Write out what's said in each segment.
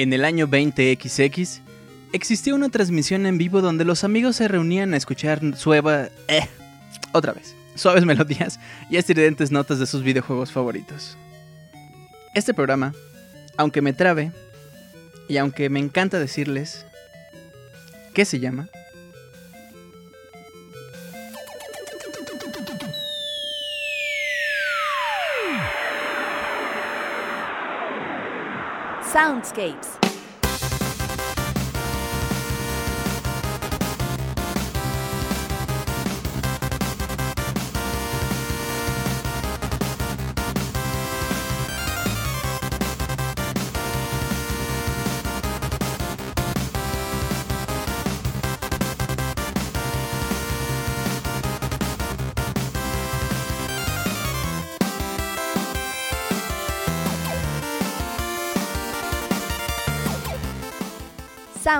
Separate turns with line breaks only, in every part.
En el año 20XX existió una transmisión en vivo donde los amigos se reunían a escuchar sueva, eh, otra vez, suaves melodías y estridentes notas de sus videojuegos favoritos. Este programa, aunque me trabe y aunque me encanta decirles qué se llama,
Soundscapes.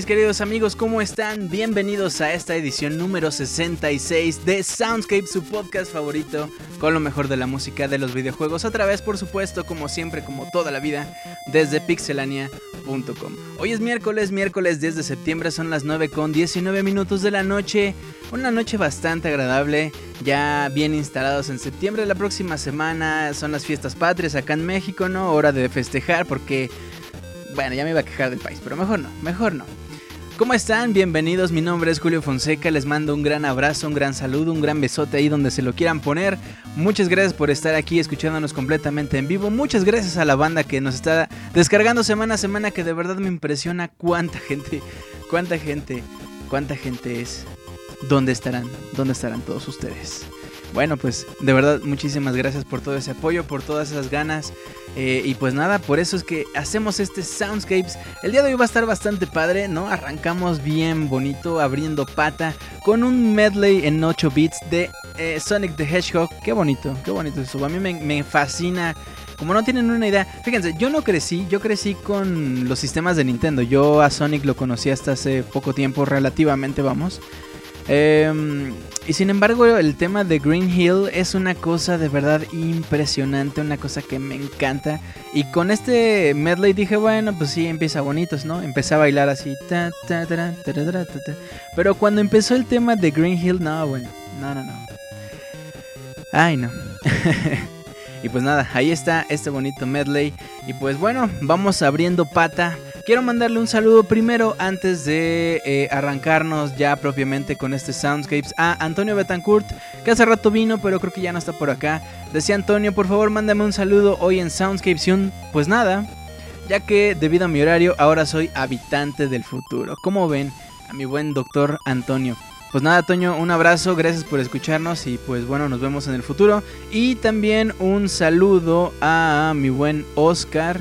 Mis queridos amigos? ¿Cómo están? Bienvenidos a esta edición número 66 de Soundscape, su podcast favorito con lo mejor de la música de los videojuegos a través, por supuesto, como siempre, como toda la vida, desde pixelania.com. Hoy es miércoles, miércoles 10 de septiembre, son las 9 con 19 minutos de la noche. Una noche bastante agradable, ya bien instalados en septiembre. La próxima semana son las fiestas patrias acá en México, ¿no? Hora de festejar porque bueno, ya me iba a quejar del país, pero mejor no, mejor no. ¿Cómo están? Bienvenidos, mi nombre es Julio Fonseca, les mando un gran abrazo, un gran saludo, un gran besote ahí donde se lo quieran poner. Muchas gracias por estar aquí escuchándonos completamente en vivo. Muchas gracias a la banda que nos está descargando semana a semana, que de verdad me impresiona cuánta gente, cuánta gente, cuánta gente es. ¿Dónde estarán? ¿Dónde estarán todos ustedes? Bueno, pues de verdad muchísimas gracias por todo ese apoyo, por todas esas ganas. Eh, y pues nada, por eso es que hacemos este Soundscapes. El día de hoy va a estar bastante padre, ¿no? Arrancamos bien bonito, abriendo pata, con un medley en 8 bits de eh, Sonic the Hedgehog. Qué bonito, qué bonito eso. A mí me, me fascina. Como no tienen una idea, fíjense, yo no crecí, yo crecí con los sistemas de Nintendo. Yo a Sonic lo conocí hasta hace poco tiempo, relativamente, vamos. Em, y sin embargo, el tema de Green Hill es una cosa de verdad impresionante, una cosa que me encanta. Y con este medley dije, bueno, pues sí, empieza bonitos, ¿no? Empecé a bailar así. Pero cuando empezó el tema de Green Hill, no, bueno, no, no, no. Ay, no. y pues nada, ahí está este bonito medley. Y pues bueno, vamos abriendo pata Quiero mandarle un saludo primero antes de eh, arrancarnos ya propiamente con este Soundscapes a Antonio Betancourt, que hace rato vino, pero creo que ya no está por acá. Decía Antonio, por favor, mándame un saludo hoy en Soundscapes y pues nada, ya que debido a mi horario ahora soy habitante del futuro. Como ven, a mi buen doctor Antonio. Pues nada, Toño, un abrazo, gracias por escucharnos y pues bueno, nos vemos en el futuro. Y también un saludo a mi buen Oscar,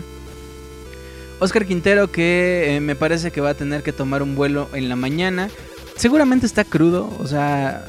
Oscar Quintero que eh, me parece que va a tener que tomar un vuelo en la mañana. Seguramente está crudo, o sea,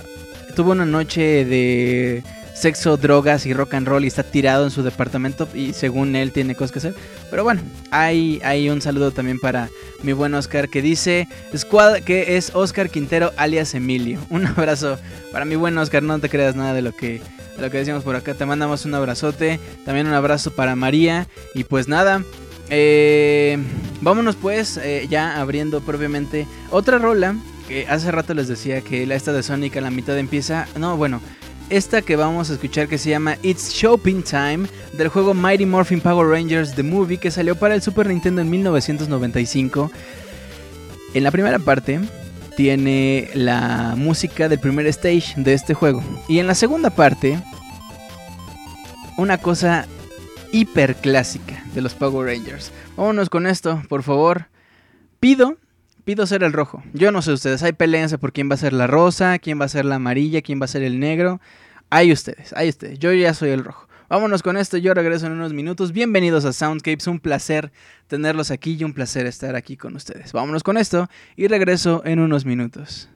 tuvo una noche de sexo, drogas y rock and roll y está tirado en su departamento y según él tiene cosas que hacer. Pero bueno, hay, un saludo también para mi buen Oscar que dice Squad que es Oscar Quintero alias Emilio. Un abrazo para mi buen Oscar, no te creas nada de lo que, de lo que decimos por acá. Te mandamos un abrazote, también un abrazo para María y pues nada. Eh, vámonos pues eh, ya abriendo propiamente otra rola que hace rato les decía que la esta de Sonic a la mitad empieza. No, bueno, esta que vamos a escuchar que se llama It's Shopping Time del juego Mighty Morphin Power Rangers The Movie que salió para el Super Nintendo en 1995. En la primera parte tiene la música del primer stage de este juego y en la segunda parte una cosa hiper clásica de los Power Rangers. Vámonos con esto, por favor. Pido, pido ser el rojo. Yo no sé ustedes, hay peleas por quién va a ser la rosa, quién va a ser la amarilla, quién va a ser el negro. Hay ustedes, hay ustedes. Yo ya soy el rojo. Vámonos con esto, yo regreso en unos minutos. Bienvenidos a Soundscapes, un placer tenerlos aquí y un placer estar aquí con ustedes. Vámonos con esto y regreso en unos minutos.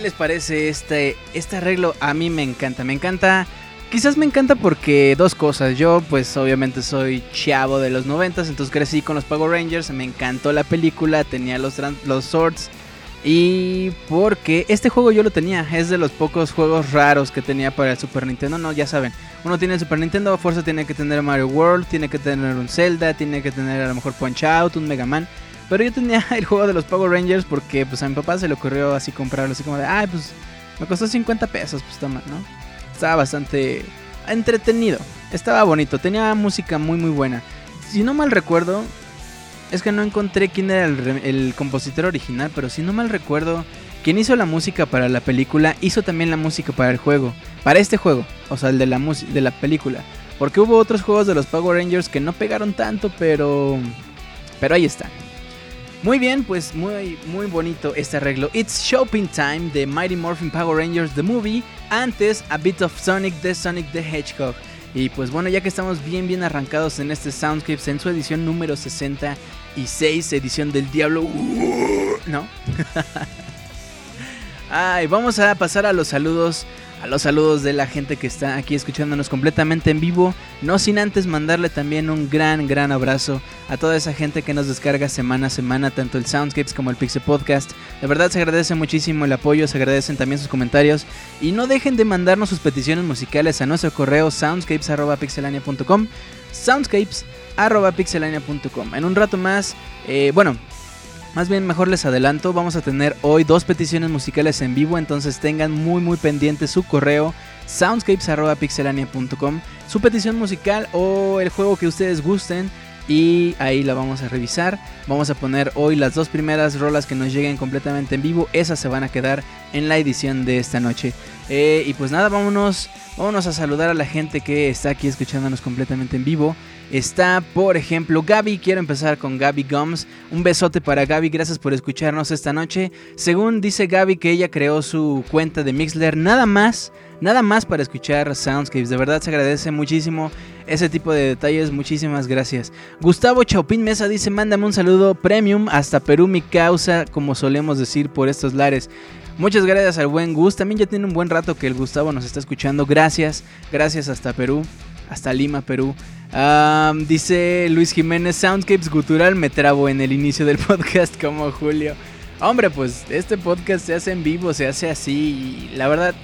¿Qué les parece este, este arreglo? A mí me encanta, me encanta... Quizás me encanta porque dos cosas. Yo pues obviamente soy chavo de los noventas, entonces crecí con los Power Rangers, me encantó la película, tenía los, los swords. Y porque este juego yo lo tenía, es de los pocos juegos raros que tenía para el Super Nintendo. No, ya saben, uno tiene el Super Nintendo, a fuerza tiene que tener Mario World, tiene que tener un Zelda, tiene que tener a lo mejor Punch Out, un Mega Man. Pero yo tenía el juego de los Power Rangers porque pues a mi papá se le ocurrió así comprarlo, así como de, ay, pues me costó 50 pesos, pues toma, ¿no? Estaba bastante entretenido, estaba bonito, tenía música muy muy buena. Si no mal recuerdo, es que no encontré quién era el, compositor original, pero si no mal recuerdo, quien hizo la música para la película hizo también la música para el juego, para este juego, o sea, el de la, de la película. Porque hubo otros juegos de los Power Rangers que no pegaron tanto, pero pero ahí están. Muy bien, pues muy, muy bonito este arreglo. It's Shopping Time de Mighty Morphin Power Rangers The Movie. Antes, A Bit of Sonic de Sonic the Hedgehog. Y pues bueno, ya que estamos bien, bien arrancados en este Soundscapes en su edición número 66, edición del Diablo. ¿No? Ay, vamos a pasar a los saludos a los saludos de la gente que está aquí escuchándonos completamente en vivo. No sin antes mandarle también un gran, gran abrazo a toda esa gente que nos descarga semana a semana, tanto el Soundscapes como el Pixel Podcast. De verdad se agradece muchísimo el apoyo, se agradecen también sus comentarios. Y no dejen de mandarnos sus peticiones musicales a nuestro correo soundscapes.pixelania.com. Soundscapes.pixelania.com. En un rato más, eh, bueno, más bien, mejor les adelanto, vamos a tener hoy dos peticiones musicales en vivo, entonces tengan muy muy pendiente su correo soundscapes.pixelania.com, su petición musical o el juego que ustedes gusten y ahí la vamos a revisar. Vamos a poner hoy las dos primeras rolas que nos lleguen completamente en vivo, esas se van a quedar en la edición de esta noche. Eh, y pues nada, vámonos, vámonos a saludar a la gente que está aquí escuchándonos completamente en vivo. Está, por ejemplo, Gaby. Quiero empezar con Gaby Gums. Un besote para Gaby. Gracias por escucharnos esta noche. Según dice Gaby que ella creó su cuenta de Mixler nada más, nada más para escuchar Soundscapes. De verdad se agradece muchísimo ese tipo de detalles. Muchísimas gracias. Gustavo Chaupín Mesa dice, mándame un saludo premium hasta Perú mi causa, como solemos decir por estos lares. Muchas gracias al buen Gus. También ya tiene un buen rato que el Gustavo nos está escuchando. Gracias. Gracias hasta Perú. Hasta Lima, Perú dice Luis Jiménez, Soundscapes Gutural, me trabo en el inicio del podcast como Julio. Hombre, pues este podcast se hace en vivo, se hace así y la verdad,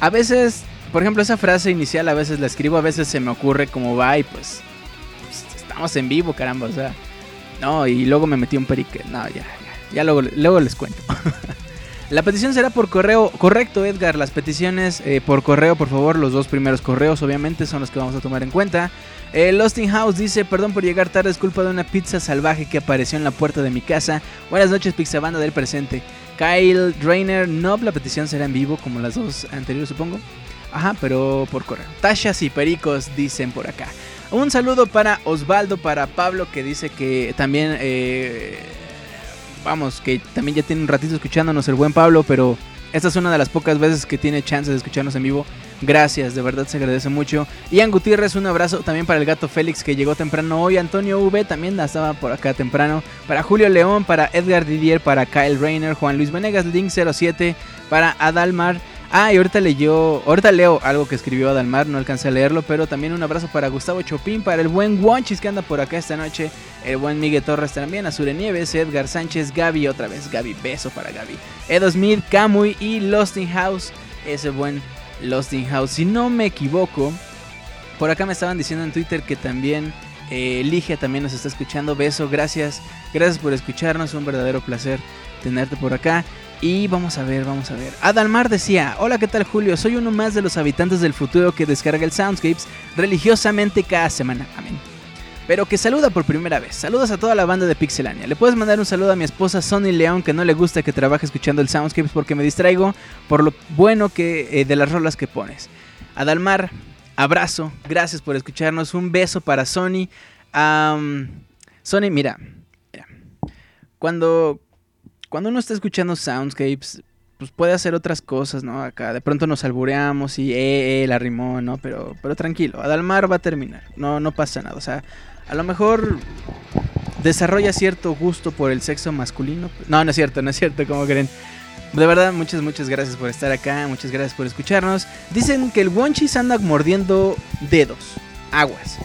a veces, por ejemplo, esa frase inicial a veces la escribo, a veces se me ocurre como va y pues, pues estamos en vivo, caramba, o sea, no, y luego me metí un perique, no, ya, ya, ya luego, luego les cuento. La petición será por correo. Correcto, Edgar. Las peticiones eh, por correo, por favor. Los dos primeros correos, obviamente, son los que vamos a tomar en cuenta. Eh, House dice: Perdón por llegar tarde, es culpa de una pizza salvaje que apareció en la puerta de mi casa. Buenas noches, pizza banda del presente. Kyle Drainer, no, la petición será en vivo, como las dos anteriores, supongo. Ajá, pero por correo. Tashas y pericos dicen por acá. Un saludo para Osvaldo, para Pablo, que dice que también. Eh, vamos, que también ya tiene un ratito escuchándonos el buen Pablo, pero esta es una de las pocas veces que tiene chance de escucharnos en vivo. Gracias, de verdad se agradece mucho. Ian Gutiérrez, un abrazo también para el gato Félix que llegó temprano hoy. Antonio V también estaba por acá temprano. Para Julio León, para Edgar Didier, para Kyle Rainer, Juan Luis Venegas, Link07, para Adalmar. Ah, y ahorita leyó, ahorita leo algo que escribió Adalmar, no alcancé a leerlo, pero también un abrazo para Gustavo Chopin, para el buen Wonchis que anda por acá esta noche, el buen Miguel Torres también, Azure Nieves, Edgar Sánchez, Gaby, otra vez Gaby, beso para Gaby, Edo Smith, Camuy y Lost in House, ese buen Lost in House. Si no me equivoco, por acá me estaban diciendo en Twitter que también eh, Ligia también nos está escuchando, beso, gracias, gracias por escucharnos, un verdadero placer tenerte por acá. Y vamos a ver, vamos a ver. Adalmar decía, hola, ¿qué tal Julio? Soy uno más de los habitantes del futuro que descarga el Soundscapes religiosamente cada semana. Amén. Pero que saluda por primera vez. Saludos a toda la banda de Pixelania. Le puedes mandar un saludo a mi esposa Sonny León, que no le gusta que trabaje escuchando el Soundscapes porque me distraigo por lo bueno que eh, de las rolas que pones. Adalmar, abrazo, gracias por escucharnos. Un beso para Sony. Sony, mira, mira. Cuando, cuando uno está escuchando soundscapes, pues puede hacer otras cosas, ¿no? Acá de pronto nos albureamos y eh, eh, la rimó, ¿no? Pero, pero tranquilo, Adalmar va a terminar, no, no pasa nada, o sea, a lo mejor desarrolla cierto gusto por el sexo masculino. No, no es cierto, no es cierto, como creen. De verdad, muchas, muchas gracias por estar acá, muchas gracias por escucharnos. Dicen que el Wonchis anda mordiendo dedos, aguas.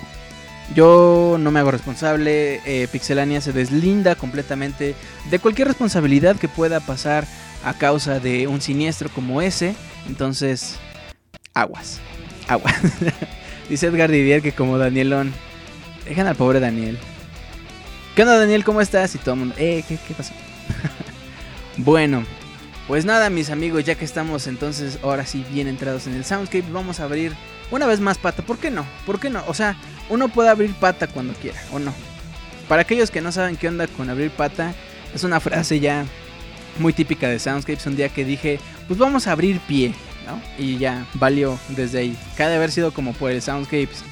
Yo no me hago responsable, eh, Pixelania se deslinda completamente de cualquier responsabilidad que pueda pasar a causa de un siniestro como ese. Entonces, aguas, aguas. Dice Edgar Didier que como Danielón, dejan al pobre Daniel. ¿Qué onda Daniel? ¿Cómo estás? Y todo el mundo, eh, ¿qué, qué pasó? bueno, pues nada mis amigos, ya que estamos entonces ahora sí bien entrados en el Soundscape, vamos a abrir una vez más pata. ¿Por qué no? ¿Por qué no? O sea, uno puede abrir pata cuando quiera, ¿o no? Para aquellos que no saben qué onda con abrir pata, es una frase ya muy típica de Soundscapes. Un día que dije, pues vamos a abrir pie, ¿no? Y ya valió desde ahí. Cada haber sido como por el Soundscapes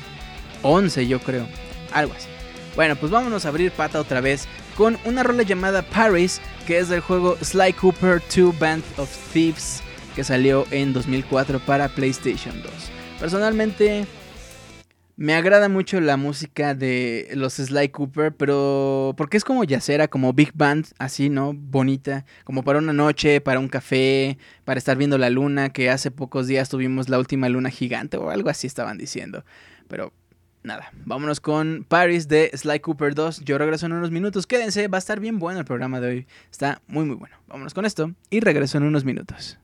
11, yo creo. Algo así. Bueno, pues vámonos a abrir pata otra vez con una rola llamada Paris, que es del juego Sly Cooper 2 Band of Thieves, que salió en 2004 para PlayStation 2. Personalmente me agrada mucho la música de los Sly Cooper, pero porque es como yacera, como big band, así, ¿no? Bonita, como para una noche, para un café, para estar viendo la luna, que hace pocos días tuvimos la última luna gigante o algo así estaban diciendo. Pero nada, vámonos con Paris de Sly Cooper 2. Yo regreso en unos minutos. Quédense, va a estar bien bueno el programa de hoy. Está muy muy bueno. Vámonos con esto y regreso en unos minutos.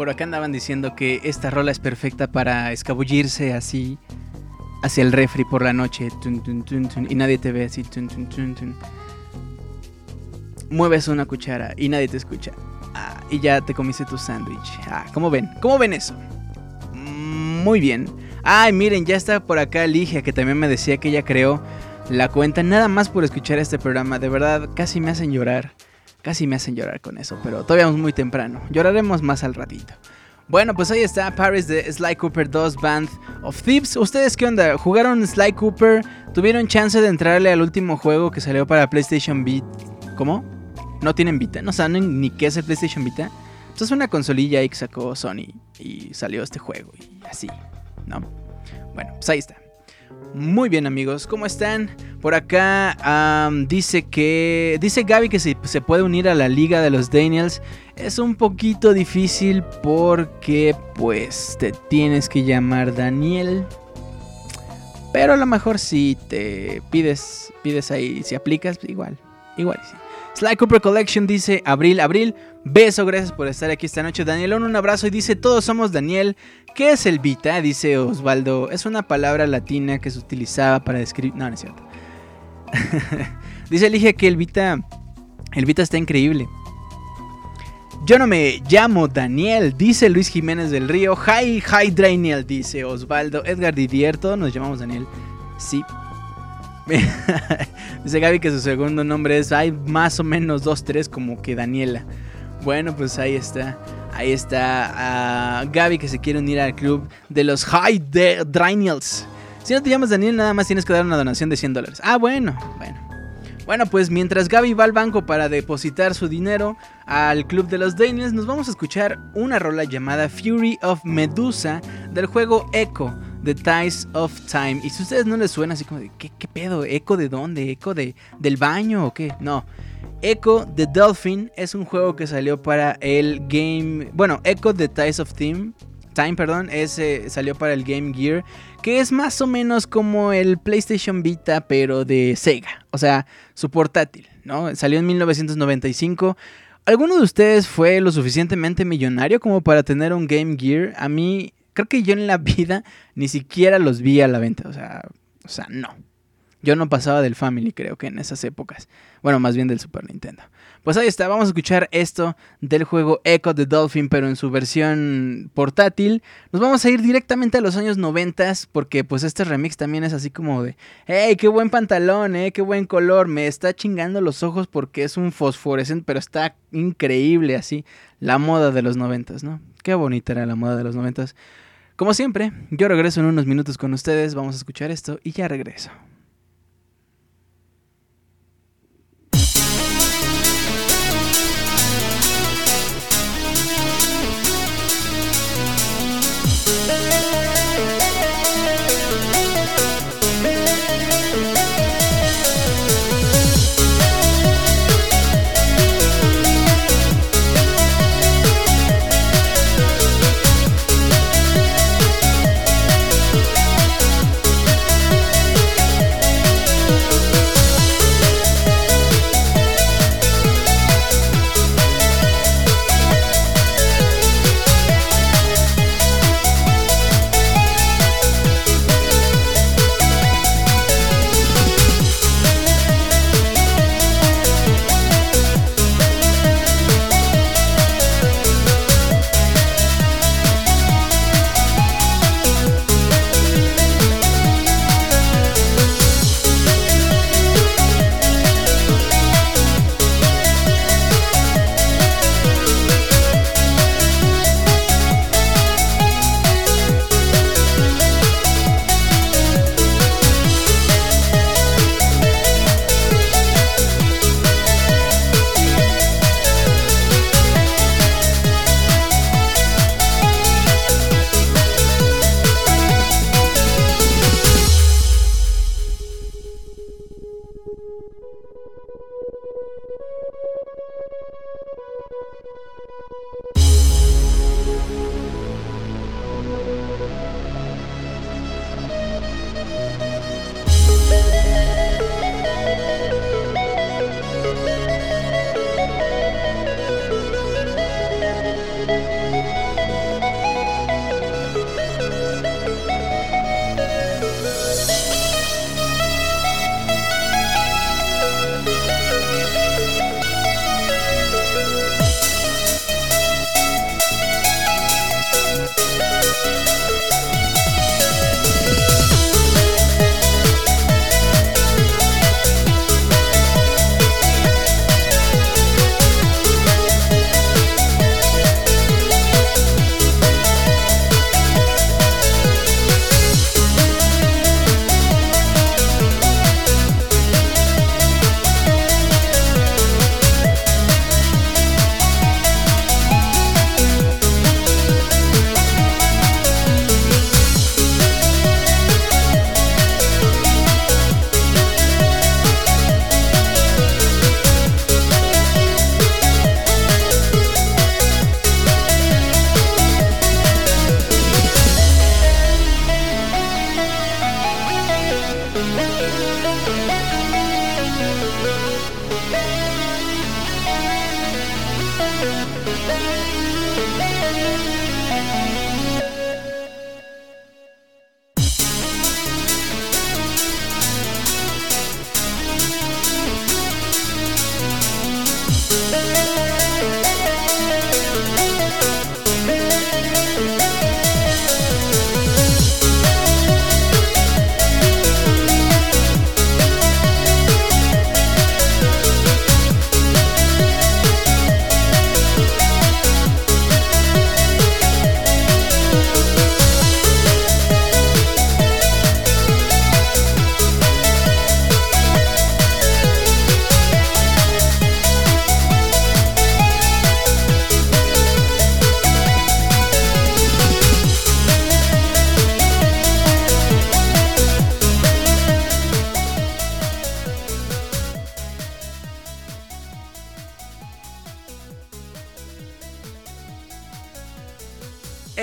Por acá andaban diciendo que esta rola es perfecta para escabullirse así hacia el refri por la noche y nadie te ve así. Mueves una cuchara y nadie te escucha. Ah, y ya te comiste tu sándwich. Ah, ¿Cómo ven? ¿Cómo ven eso? Muy bien. Ay, miren, ya está por acá Ligia que también me decía que ella creó la cuenta nada más por escuchar este programa. De verdad, casi me hacen llorar. Casi me hacen llorar con eso, pero todavía es muy temprano. Lloraremos más al ratito. Bueno, pues ahí está Paris de Sly Cooper 2 Band of Thieves. ¿Ustedes qué onda? ¿Jugaron Sly Cooper? ¿Tuvieron chance de entrarle al último juego que salió para PlayStation Vita? ¿Cómo? ¿No tienen Vita? ¿No saben ni qué es el PlayStation Vita? Pues es una consolilla ahí que sacó Sony y salió este juego y así, ¿no? Bueno, pues ahí está. Muy bien amigos, ¿cómo están? Por acá dice que... Dice Gaby que se, se puede unir a la liga de los Daniels. Es un poquito difícil porque pues te tienes que llamar Daniel. Pero a lo mejor si te pides, pides ahí, si aplicas, igual, igual sí. Sly Cooper Collection dice Abril, Abril, beso, gracias por estar aquí esta noche. Daniel, un abrazo y dice, todos somos Daniel. ¿Qué es el Vita? Dice Osvaldo. Es una palabra latina que se utilizaba para describir... No, no es cierto. dice Elige que el Vita... El Vita está increíble. Yo no me llamo Daniel, dice Luis Jiménez del Río. Hi, hi, Daniel, dice Osvaldo. Edgar Didier, todos nos llamamos Daniel. Sí, Dice Gaby que su segundo nombre es, hay más o menos dos, tres como que Daniela. Bueno, pues ahí está. Ahí está uh, Gaby que se quiere unir al club de los High Daniels. Si no te llamas Daniel, nada más tienes que dar una donación de 100 dólares. Ah, bueno, bueno. Bueno, pues mientras Gaby va al banco para depositar su dinero al club de los Daniels, nos vamos a escuchar una rola llamada Fury of Medusa del juego Echo The Ties of Time. Y si a ustedes no les suena así como de, ¿qué, pedo? ¿Eco de dónde? ¿Eco de, del baño o qué? No. Echo the Dolphin es un juego que salió para el game. Bueno, Echo the Ties of Time. Time, perdón, ese salió para el Game Gear, que es más o menos como el PlayStation Vita, pero de Sega, o sea, su portátil, ¿no? Salió en 1995. ¿Alguno de ustedes fue lo suficientemente millonario como para tener un Game Gear? A mí creo que yo en la vida ni siquiera los vi a la venta. O sea, o sea, no. Yo no pasaba del Family, creo que en esas épocas. Bueno, más bien del Super Nintendo. Pues ahí está, vamos a escuchar esto del juego Echo the Dolphin, pero en su versión portátil. Nos vamos a ir directamente a los años 90 porque pues este remix también es así como de, hey, qué buen pantalón, eh, qué buen color, me está chingando los ojos porque es un fosforescente, pero está increíble así, la moda de los 90, ¿no? Qué bonita era la moda de los 90. Como siempre, yo regreso en unos minutos con ustedes, vamos a escuchar esto y ya regreso.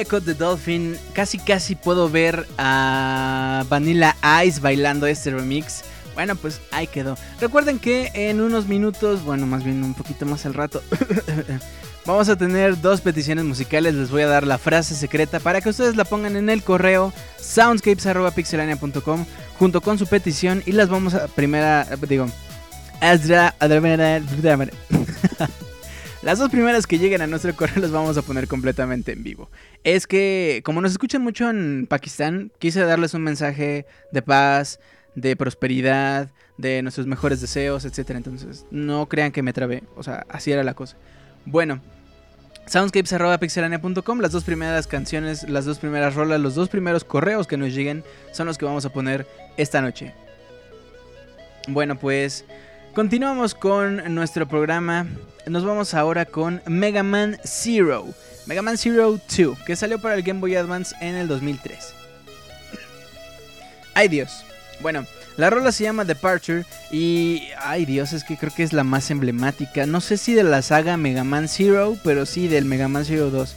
Echo the Dolphin. Casi casi puedo ver a Vanilla Ice bailando este remix. Bueno, pues ahí quedó. Recuerden que en unos minutos, bueno, más bien un poquito más al rato, vamos a tener dos peticiones musicales. Les voy a dar la frase secreta para que ustedes la pongan en el correo soundscapes.pixelania.com junto con su petición y las vamos a primera, digo, las dos primeras que lleguen a nuestro correo las vamos a poner completamente en vivo. Es que, como nos escuchan mucho en Pakistán, quise darles un mensaje de paz, de prosperidad, de nuestros mejores deseos, etc. Entonces, no crean que me trabé. O sea, así era la cosa. Bueno, soundscapes.pixelania.com, las dos primeras canciones, las dos primeras rolas, los dos primeros correos que nos lleguen son los que vamos a poner esta noche. Bueno, pues Continuamos con nuestro programa. Nos vamos ahora con Mega Man Zero. Mega Man Zero 2, que salió para el Game Boy Advance en el 2003. Ay Dios. Bueno, la rola se llama Departure y... Ay Dios, es que creo que es la más emblemática. No sé si de la saga Mega Man Zero, pero sí del Mega Man Zero 2.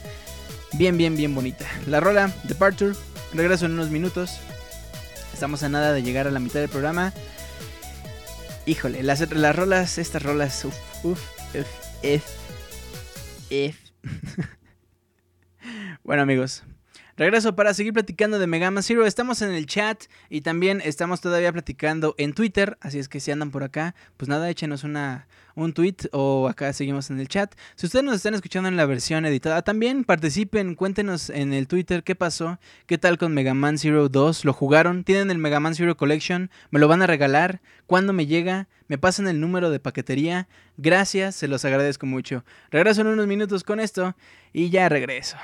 Bien, bien, bien bonita. La rola Departure. Regreso en unos minutos. Estamos a nada de llegar a la mitad del programa. Híjole, las, las rolas, estas rolas, uff, uff, uff, F, bueno amigos, Regreso para seguir platicando de Mega Man Zero. Estamos en el chat y también estamos todavía platicando en Twitter. Así es que si andan por acá, pues nada, échenos una, un tweet o acá seguimos en el chat. Si ustedes nos están escuchando en la versión editada, también participen, cuéntenos en el Twitter qué pasó, qué tal con Mega Man Zero 2. ¿Lo jugaron? ¿Tienen el Mega Man Zero Collection? ¿Me lo van a regalar? ¿Cuándo me llega? ¿Me pasan el número de paquetería? Gracias, se los agradezco mucho. Regreso en unos minutos con esto y ya regreso.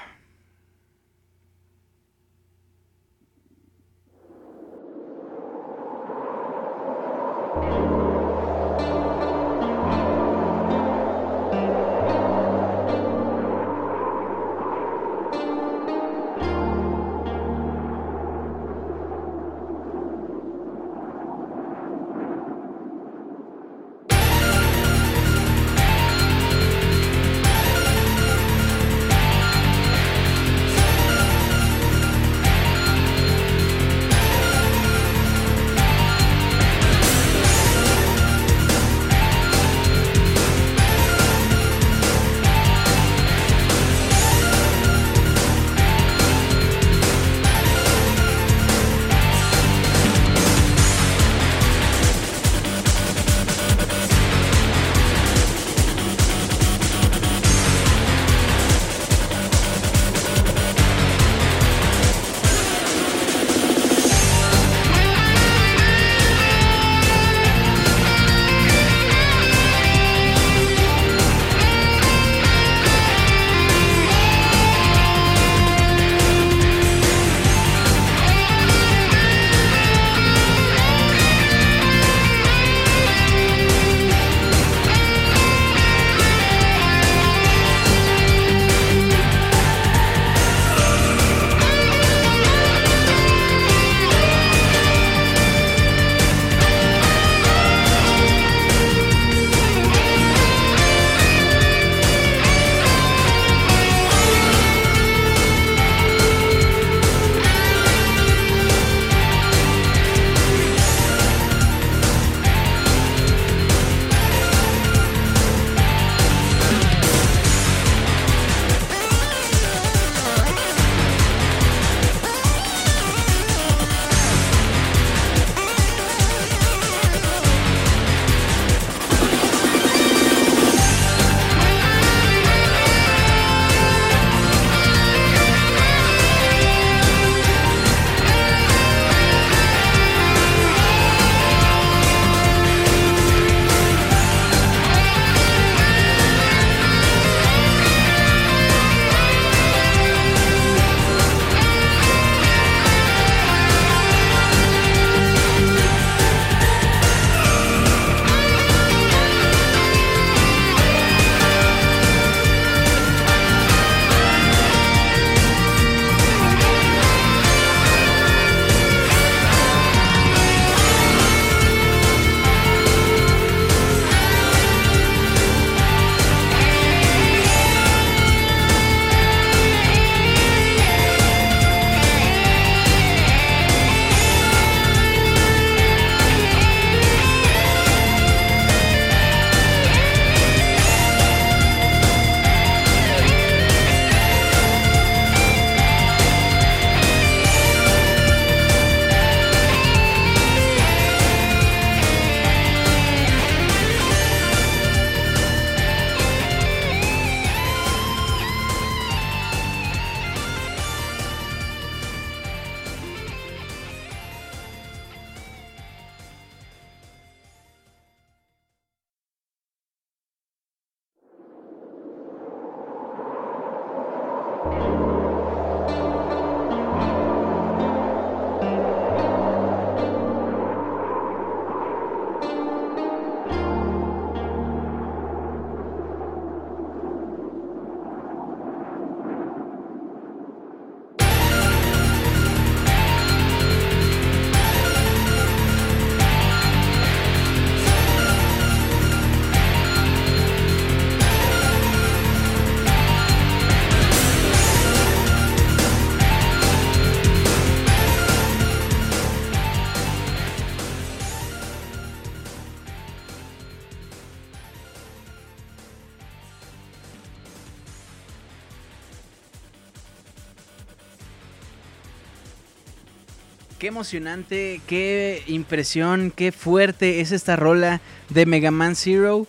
Emocionante, qué impresión, qué fuerte es esta rola de Mega Man Zero.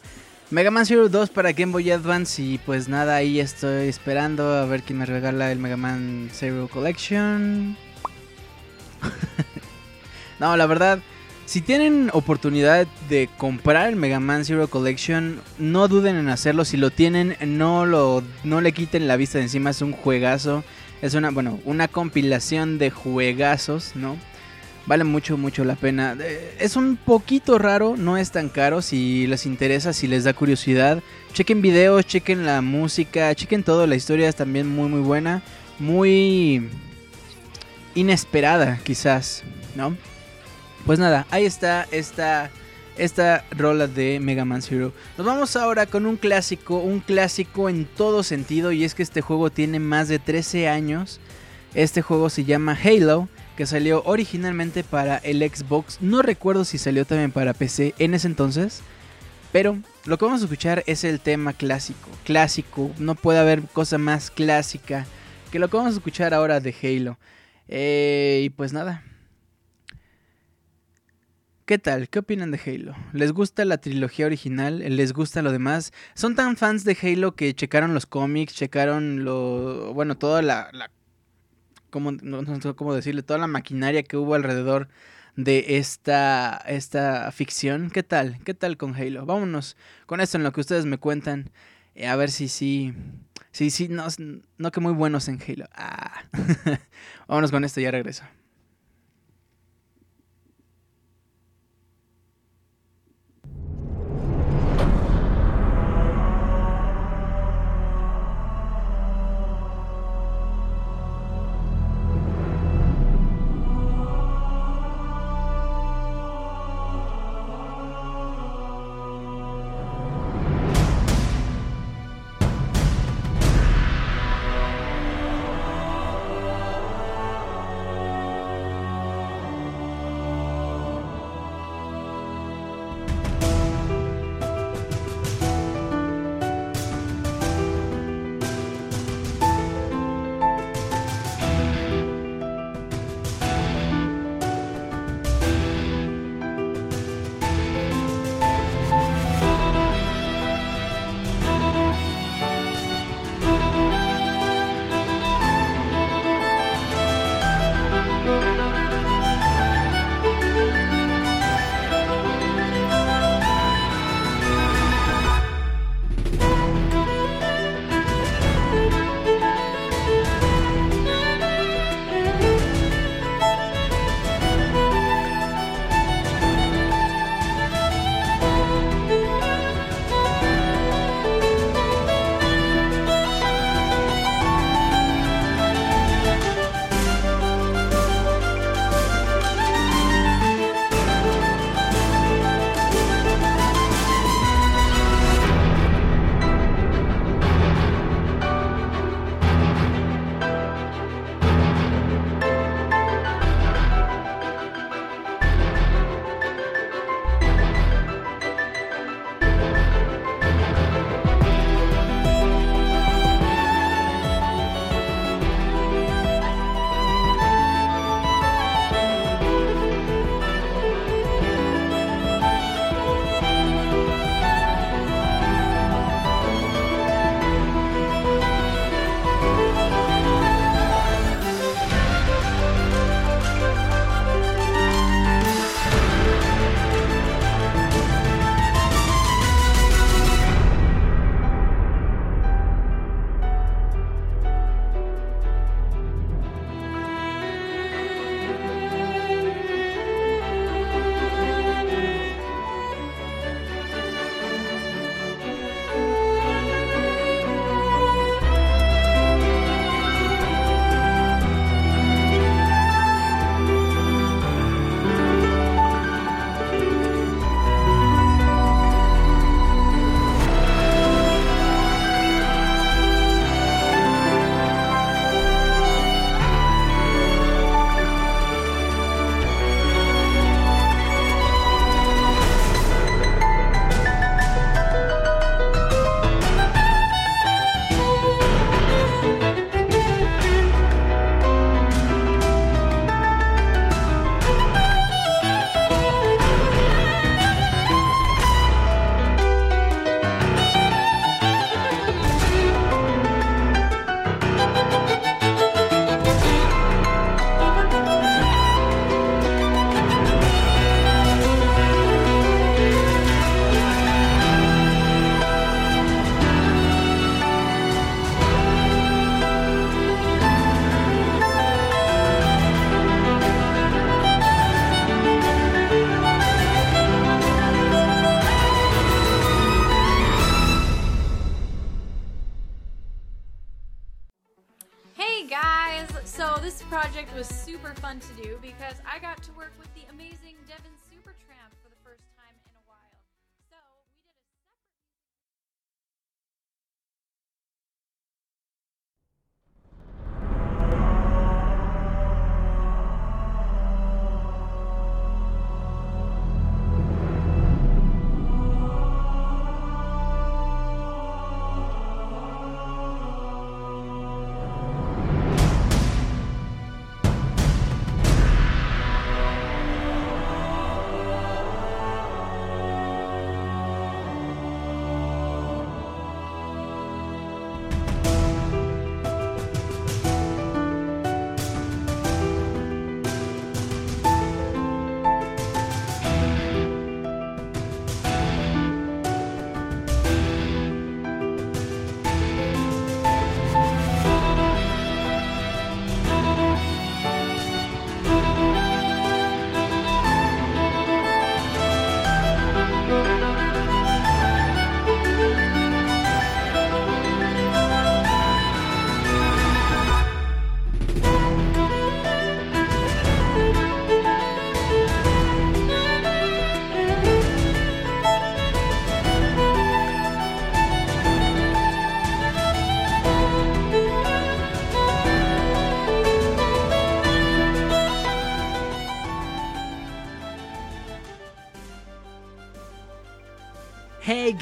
Mega Man Zero 2 para Game Boy Advance y pues nada, ahí estoy esperando a ver quién me regala el Mega Man Zero Collection. no, la verdad, si tienen oportunidad de comprar el Mega Man Zero Collection, no duden en hacerlo. Si lo tienen, no, lo, no le quiten la vista de encima, es un juegazo. Es una, bueno, una compilación de juegazos, ¿no? Vale mucho, mucho la pena. Eh, es un poquito raro, no es tan caro. Si les interesa, si les da curiosidad, chequen videos, chequen la música, chequen todo. La historia es también muy, muy buena. Muy inesperada, quizás, ¿no? Pues nada, ahí está esta, esta rola de Mega Man Zero. Nos vamos ahora con un clásico, un clásico en todo sentido. Y es que este juego tiene más de 13 años. Este juego se llama Halo que salió originalmente para el Xbox. No recuerdo si salió también para PC en ese entonces. Pero lo que vamos a escuchar es el tema clásico. Clásico, no puede haber cosa más clásica que lo que vamos a escuchar ahora de Halo. Eh, y pues nada. ¿Qué tal? ¿Qué opinan de Halo? ¿Les gusta la trilogía original? ¿Les gusta lo demás? ¿Son tan fans de Halo que checaron los cómics, checaron lo... bueno, toda la ¿cómo, no, sé cómo decirle, toda la maquinaria que hubo alrededor de esta, esta ficción. ¿Qué tal? ¿Qué tal con Halo? Vámonos con esto en lo que ustedes me cuentan. Eh, a ver si sí. Sí, sí, no, no que muy buenos en Halo. Ah. Vámonos con esto ya regreso.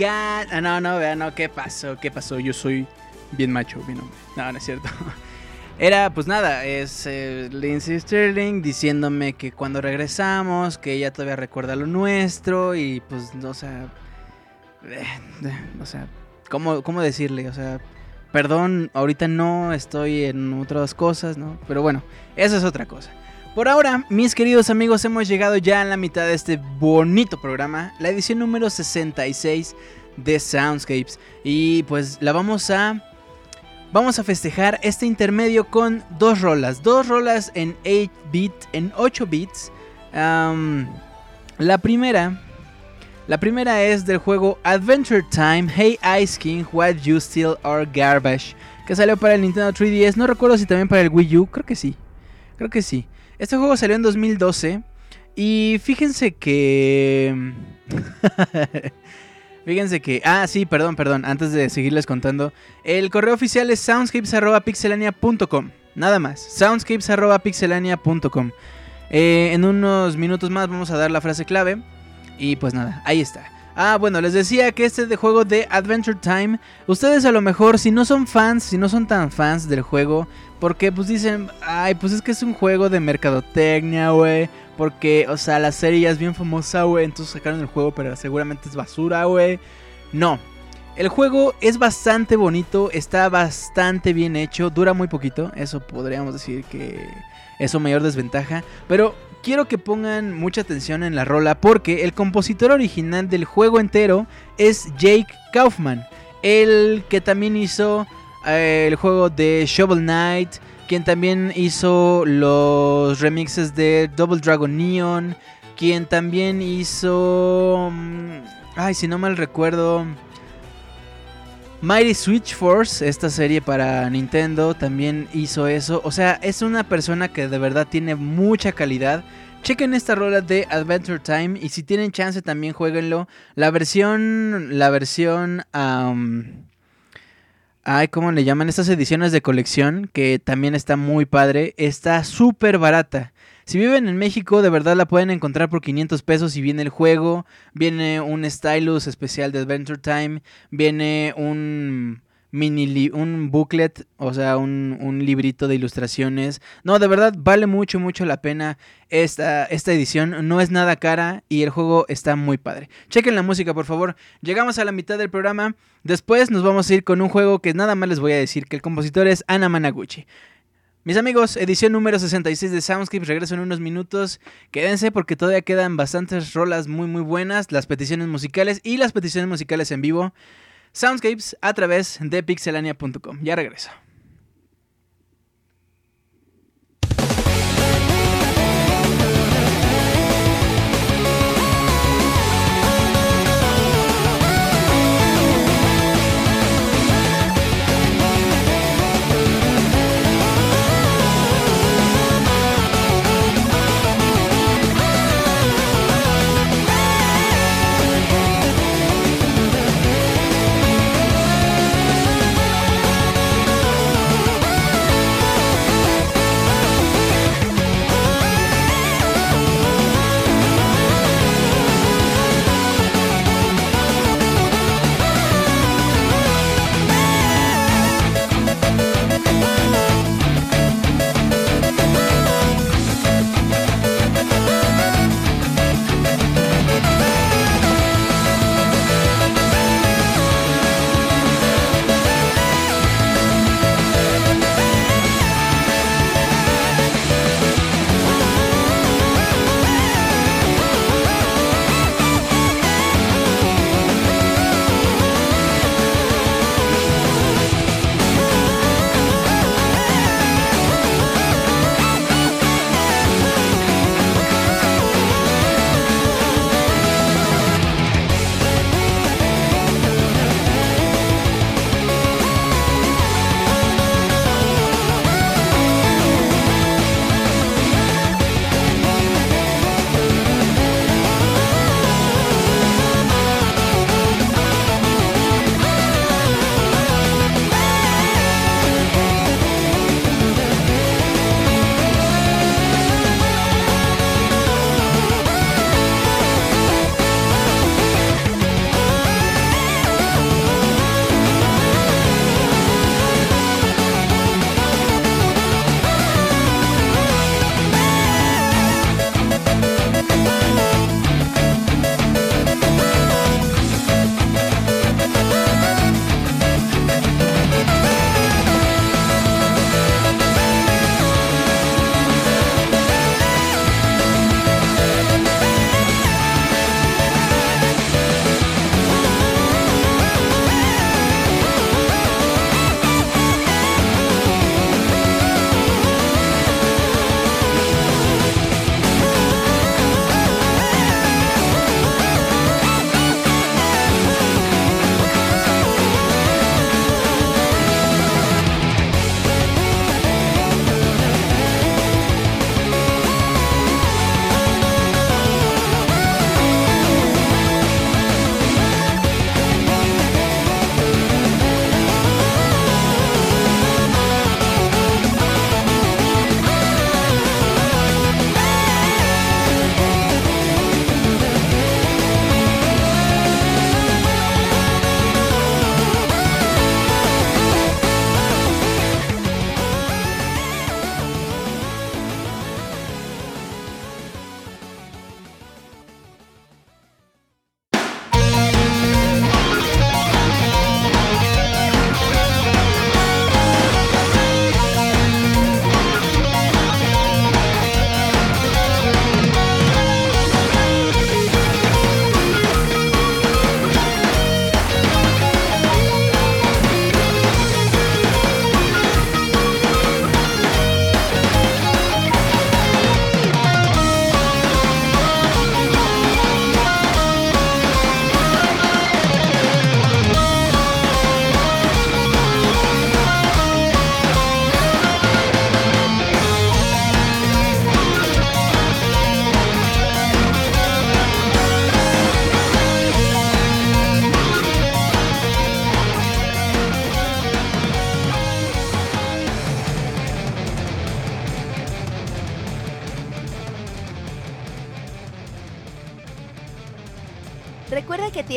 Ah, no, no, vea, no, ¿qué pasó? ¿Qué pasó? Yo soy bien macho, bien hombre. No, no es cierto. Era, pues nada, es eh, Lindsay Sterling diciéndome que cuando regresamos, que ella todavía recuerda lo nuestro y pues, o sea, eh, eh, o sea, ¿cómo, ¿cómo decirle? O sea, perdón, ahorita no estoy en otras cosas, ¿no? Pero bueno, eso es otra cosa. Por ahora, mis queridos amigos, hemos llegado ya a la mitad de este bonito programa, la edición número 66 de Soundscapes. Y pues la vamos a... Vamos a festejar este intermedio con dos rolas. Dos rolas en 8 bit, en 8 bits. La primera... La primera es del juego Adventure Time, Hey Ice King, What You Still Are Garbage, que salió para el Nintendo 3DS. No recuerdo si también para el Wii U, creo que sí. Creo que sí. Este juego salió en 2012 y fíjense que... fíjense que... Ah, sí, perdón, perdón, antes de seguirles contando. El correo oficial es soundscapes.pixelania.com. Nada más, soundscapes.pixelania.com. Eh, en unos minutos más vamos a dar la frase clave. Y pues nada, ahí está. Ah, bueno, les decía que este de juego de Adventure Time, ustedes a lo mejor si no son fans, si no son tan fans del juego, porque pues dicen, ay, pues es que es un juego de mercadotecnia, güey, porque, o sea, la serie ya es bien famosa, güey, entonces sacaron el juego, pero seguramente es basura, güey. No, el juego es bastante bonito, está bastante bien hecho, dura muy poquito, eso podríamos decir que es su mayor desventaja, pero quiero que pongan mucha atención en la rola porque el compositor original del juego entero es Jake Kaufman, el que también hizo el juego de Shovel Knight, quien también hizo los remixes de Double Dragon Neon, quien también hizo... mm, Ay, si no mal recuerdo... Mighty Switch Force, esta serie para Nintendo, también hizo eso. O sea, es una persona que de verdad tiene mucha calidad. Chequen esta rola de Adventure Time y si tienen chance también jueguenlo. La versión, la versión, ay, ¿cómo le llaman? Estas ediciones de colección que también está muy padre. Está súper barata. Si viven en México, de verdad la pueden encontrar por 500 pesos y viene el juego, viene un stylus especial de Adventure Time, viene un mini un booklet, o sea, un, un librito de ilustraciones. No, de verdad vale mucho, mucho la pena esta, esta edición. No es nada cara y el juego está muy padre. Chequen la música, por favor. Llegamos a la mitad del programa. Después nos vamos a ir con un juego que nada más les voy a decir, que el compositor es Ana Managuchi. Mis amigos, edición número 66 de Soundscapes, regreso en unos minutos. Quédense porque todavía quedan bastantes rolas muy muy buenas, las peticiones musicales y las peticiones musicales en vivo. Soundscapes a través de pixelania.com. Ya regreso.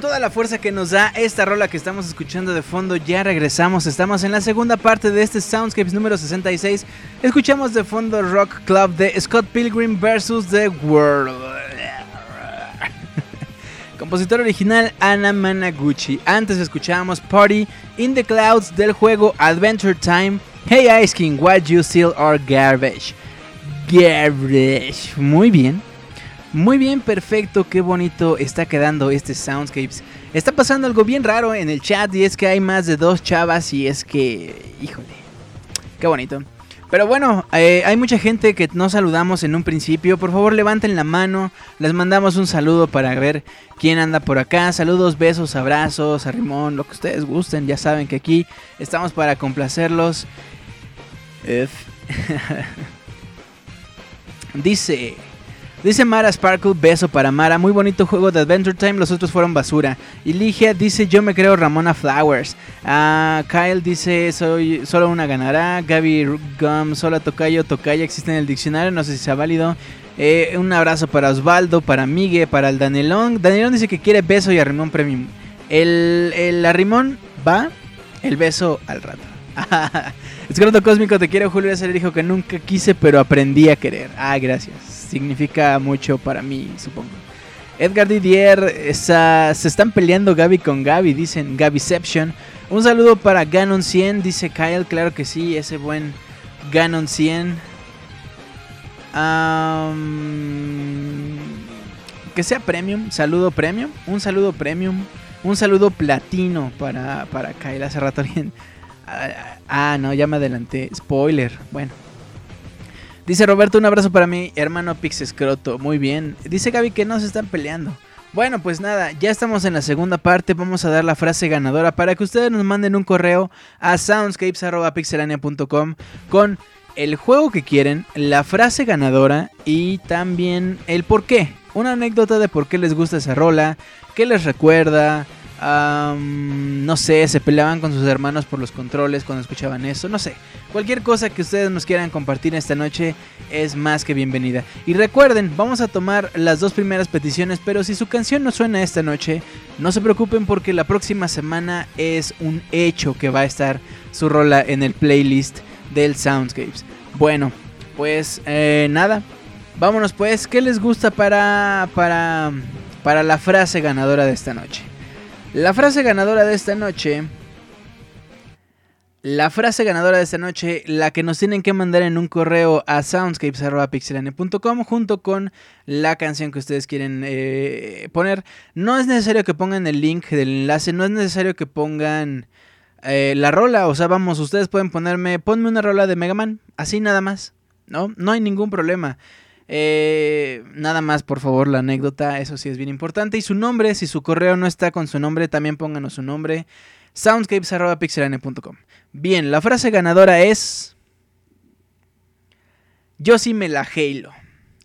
Con toda la fuerza que nos da esta rola que estamos escuchando de fondo, ya regresamos. Estamos en la segunda parte de este Soundscapes número 66. Escuchamos de fondo Rock Club de Scott Pilgrim vs. The World. Compositor original Anna Managuchi. Antes escuchábamos Party in the Clouds del juego Adventure Time. Hey Ice King, why you still are garbage? Garbage. Muy bien. Muy bien, perfecto, qué bonito está quedando este Soundscapes. Está pasando algo bien raro en el chat y es que hay más de dos chavas y es que, híjole, qué bonito. Pero bueno, eh, hay mucha gente que no saludamos en un principio. Por favor, levanten la mano. Les mandamos un saludo para ver quién anda por acá. Saludos, besos, abrazos, a Rimón, lo que ustedes gusten. Ya saben que aquí estamos para complacerlos. Dice. Dice Mara Sparkle, beso para Mara, muy bonito juego de Adventure Time, los otros fueron basura. Y Ligia dice, yo me creo Ramona Flowers. Ah, Kyle dice, soy solo una ganará. Gaby Gum, solo Tocayo, Tocaya, existe en el diccionario, no sé si sea válido. Eh, un abrazo para Osvaldo, para Migue, para el Danielón. Danielón dice que quiere beso y arrimón premium. El, el arrimón va, el beso al rato. Escroto Cósmico, te quiero, Julio César dijo que nunca quise, pero aprendí a querer. Ah, gracias. Significa mucho para mí, supongo. Edgar Didier, esa- se están peleando Gaby con Gaby, dicen Gabyception. Un saludo para Ganon 100, dice Kyle, claro que sí, ese buen Ganon 100. Am, que sea premium, saludo premium, un saludo premium, un saludo platino para, para Kyle. Hace rato alguien... Ah, ah, no, ya me adelanté. Spoiler. Bueno. Dice Roberto, un abrazo para mi hermano Pix Escroto. Muy bien. Dice Gaby que no se están peleando. Bueno, pues nada, ya estamos en la segunda parte. Vamos a dar la frase ganadora para que ustedes nos manden un correo a soundscapes.pixelania.com con el juego que quieren, la frase ganadora y también el por qué. Una anécdota de por qué les gusta esa rola, qué les recuerda. No sé, se peleaban con sus hermanos por los controles cuando escuchaban eso, no sé. Cualquier cosa que ustedes nos quieran compartir esta noche es más que bienvenida. Y recuerden, vamos a tomar las dos primeras peticiones, pero si su canción no suena esta noche, no se preocupen porque la próxima semana es un hecho que va a estar su rola en el playlist del Soundscapes. Bueno, pues eh, nada, vámonos pues. ¿Qué les gusta para, para, para la frase ganadora de esta noche? La frase ganadora de esta noche la frase ganadora de esta noche, la que nos tienen que mandar en un correo a soundscapes.pixelane.com junto con la canción que ustedes quieren eh, poner. No es necesario que pongan el link del enlace, no es necesario que pongan eh, la rola. O sea, vamos, ustedes pueden ponerme, ponme una rola de Mega Man, así nada más. No, no hay ningún problema. Eh, nada más, por favor, la anécdota, eso sí es bien importante. Y su nombre, si su correo no está con su nombre, también pónganos su nombre. Soundscapes.pixelane.com. Bien, la frase ganadora es. Yo sí me la halo.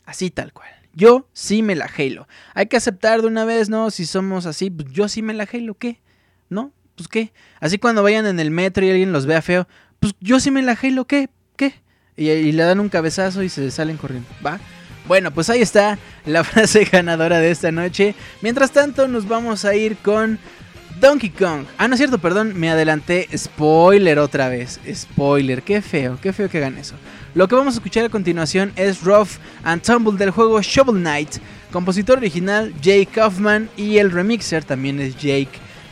Así tal cual. Yo sí me la halo. Hay que aceptar de una vez, ¿no? Si somos así, pues yo sí me la halo, ¿qué? ¿No? Pues qué. Así cuando vayan en el metro y alguien los vea feo, pues yo sí me la halo, ¿qué? ¿Qué? Y, le dan un cabezazo y se salen corriendo, ¿va? Bueno, pues ahí está la frase ganadora de esta noche. Mientras tanto, nos vamos a ir con Donkey Kong. Ah, no es cierto, perdón, me adelanté. Spoiler otra vez. Spoiler, qué feo, qué feo que hagan eso. Lo que vamos a escuchar a continuación es Rough and Tumble del juego Shovel Knight. Compositor original Jake Kaufman y el remixer también es Jake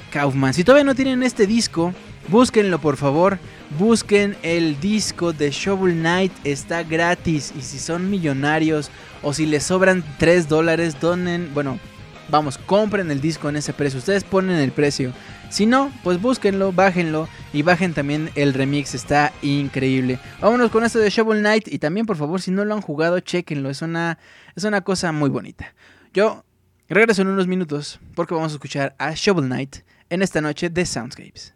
Kaufman. Si todavía no tienen este disco, búsquenlo por favor. Busquen el disco de Shovel Knight, está gratis. Y si son millonarios o si les sobran 3 dólares, donen, bueno, vamos, compren el disco en ese precio. Ustedes ponen el precio. Si no, pues búsquenlo, bájenlo y bajen también el remix, está increíble. Vámonos con esto de Shovel Knight y también por favor si no lo han jugado, chequenlo, es una, es una cosa muy bonita. Yo regreso en unos minutos porque vamos a escuchar a Shovel Knight en esta noche de Soundscapes.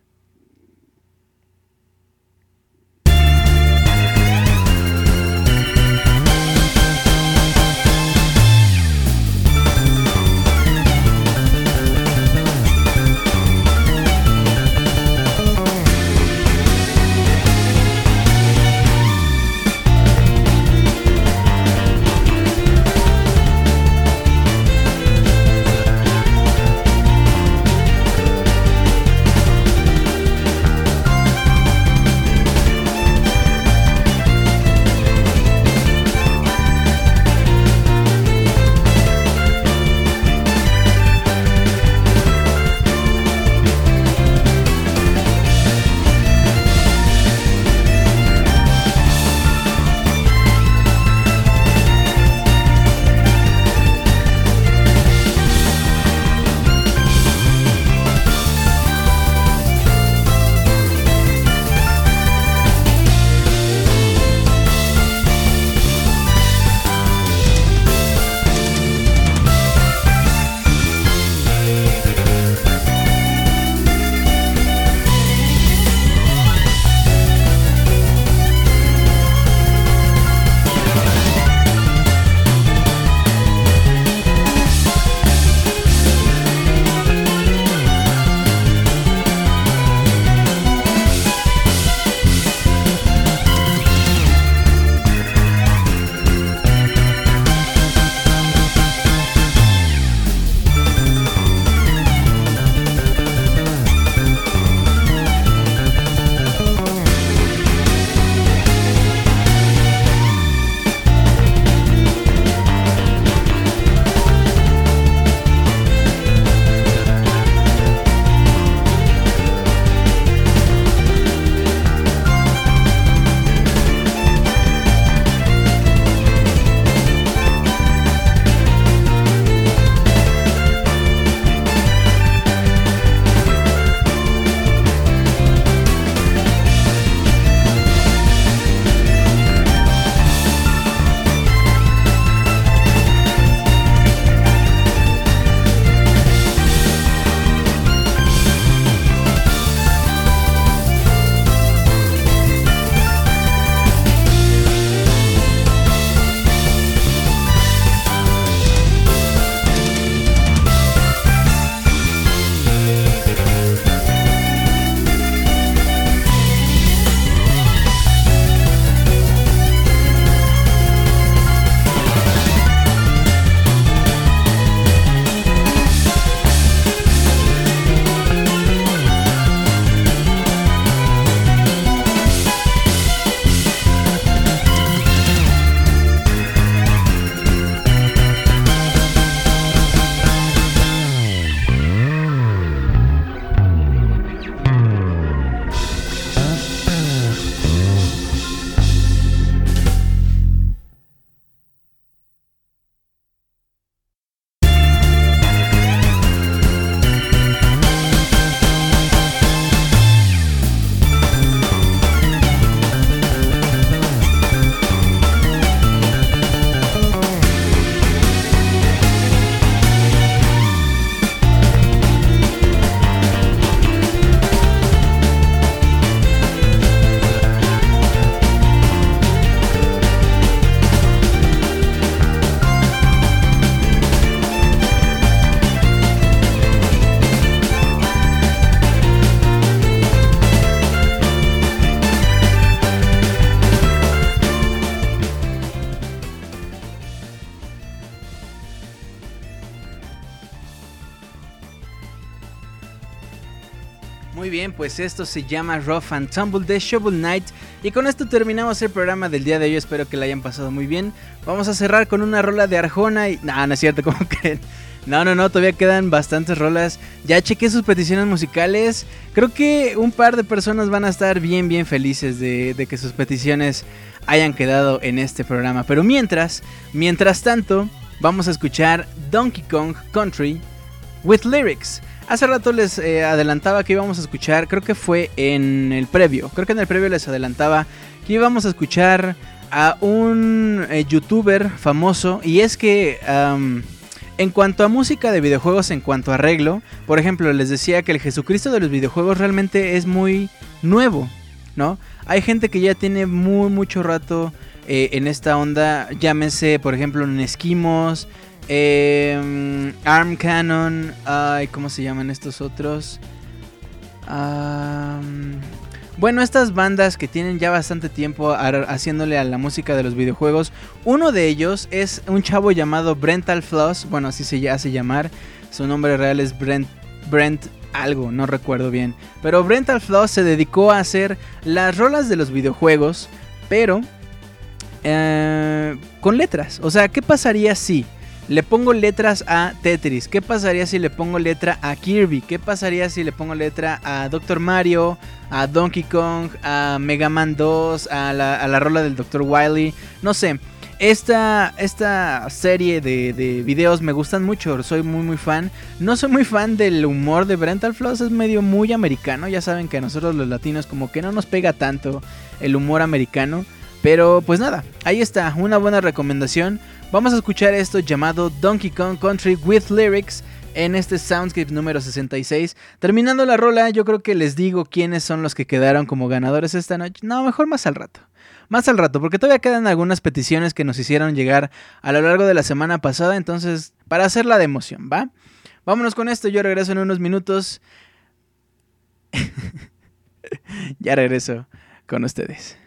Pues esto se llama Rough and Tumble de Shovel Knight. Y con esto terminamos el programa del día de hoy. Espero que la hayan pasado muy bien. Vamos a cerrar con una rola de Arjona y. No, no es cierto, como que. No, no, no, todavía quedan bastantes rolas. Ya chequé sus peticiones musicales. Creo que un par de personas van a estar bien, bien felices de, de que sus peticiones hayan quedado en este programa. Pero mientras, mientras tanto, vamos a escuchar Donkey Kong Country with Lyrics. Hace rato les eh, adelantaba que íbamos a escuchar, creo que fue en el previo, creo que en el previo les adelantaba que íbamos a escuchar a un eh, youtuber famoso y es que en cuanto a música de videojuegos, en cuanto a arreglo, por ejemplo, les decía que el Jesucristo de los videojuegos realmente es muy nuevo, ¿no? Hay gente que ya tiene muy mucho rato eh, en esta onda, llámese por ejemplo en Esquimos, eh, Arm Cannon, ay, ¿cómo se llaman estos otros? Bueno, estas bandas que tienen ya bastante tiempo haciéndole a la música de los videojuegos. Uno de ellos es un chavo llamado Brental Floss, bueno, así se hace llamar. Su nombre real es Brent, Brent algo, no recuerdo bien. Pero Brental Floss se dedicó a hacer las rolas de los videojuegos, pero eh, con letras. O sea, ¿qué pasaría si le pongo letras a Tetris? ¿Qué pasaría si le pongo letra a Kirby? ¿Qué pasaría si le pongo letra a Doctor Mario, a Donkey Kong, a Mega Man 2, a la, a la rola del Dr. Wily? No sé. Esta, esta serie de, de, videos me gustan mucho, soy muy muy fan. No soy muy fan del humor de Brental Floss, es medio muy americano. Ya saben que a nosotros los latinos como que no nos pega tanto el humor americano. Pero pues nada, ahí está, una buena recomendación. Vamos a escuchar esto llamado Donkey Kong Country with Lyrics en este Soundscape número 66. Terminando la rola, yo creo que les digo quiénes son los que quedaron como ganadores esta noche. No, mejor más al rato. Más al rato, porque todavía quedan algunas peticiones que nos hicieron llegar a lo largo de la semana pasada. Entonces, para hacerla de emoción, ¿va? Vámonos con esto, yo regreso en unos minutos. ya regreso con ustedes.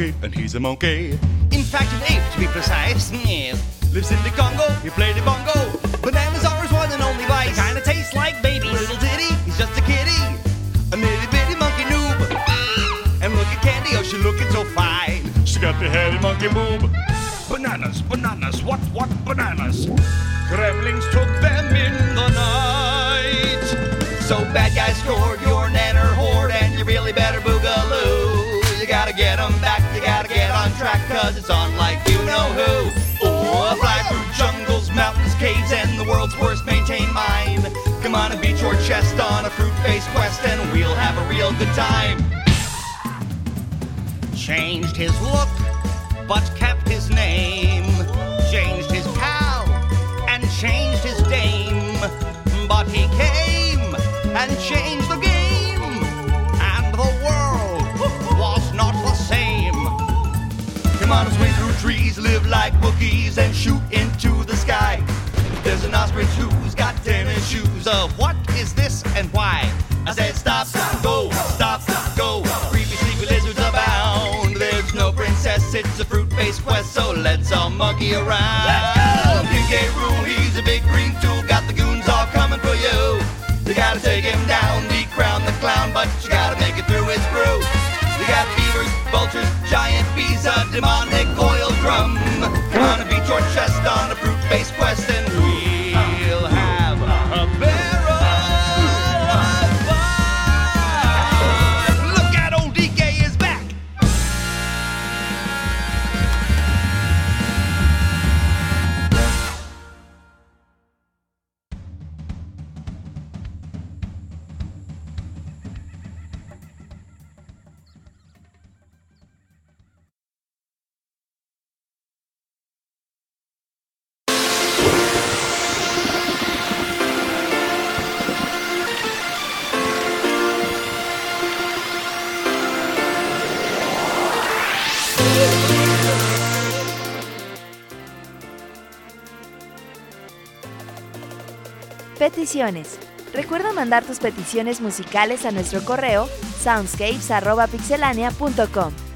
And he's a monkey. In fact, an ape to be precise. Yes. Lives in the Congo, he played the bongo. Bananas are his one and only vice. Kinda tastes like baby. Little ditty, he's just a kitty. A nitty bitty monkey noob. Ah! And look at Candy, oh, she looking so fine. She got the hairy monkey boob. Bananas, bananas, what, what bananas? Gremlings took them in the night. So bad guys scored your nanner horde, and you really better boogaloo gotta get them back, you gotta get on track, cause it's on like you know who. Oh, fly through jungles, mountains, caves, and the world's worst maintained mind. Come on and beat your chest on a fruit-based quest, and we'll have a real good time. Changed his look, but kept his name. Changed his pal, and changed his dame. But he came and changed the Come on, swing through trees, live like bookies, and shoot into the sky. There's an ostrich who's got tennis shoes. Uh, what is this and why? I said stop, go, stop, stop go. Creepy, sleepy lizards abound. There's no princess, it's a fruit-based quest, so let's all monkey around. Let's go! Room, he's a big green tool, got the goons all coming for you. You gotta take him down, decrown the clown, but you gotta make it through his crew. You got beavers, vultures, giant bees, a demonic oil drum. And beat your chest on a fruit-based quest,
Recuerda mandar tus peticiones musicales a nuestro correo soundscapes.pixelania.com.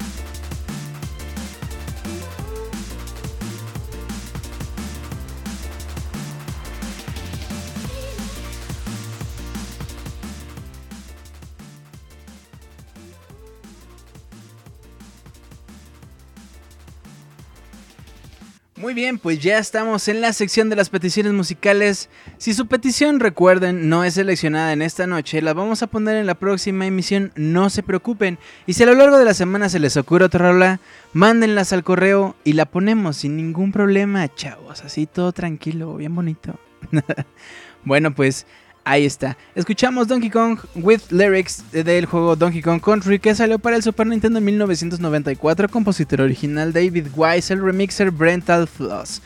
Muy bien, pues ya estamos en la sección de las peticiones musicales. Si su petición, recuerden, no es seleccionada en esta noche, la vamos a poner en la próxima emisión, no se preocupen. Y si a lo largo de la semana se les ocurre otra rola, mándenlas al correo y la ponemos sin ningún problema, chavos. Así todo tranquilo, bien bonito. bueno, pues Ahí está. Escuchamos Donkey Kong with Lyrics del juego Donkey Kong Country que salió para el Super Nintendo en 1994, compositor original David Wise, el remixer Brental Floss.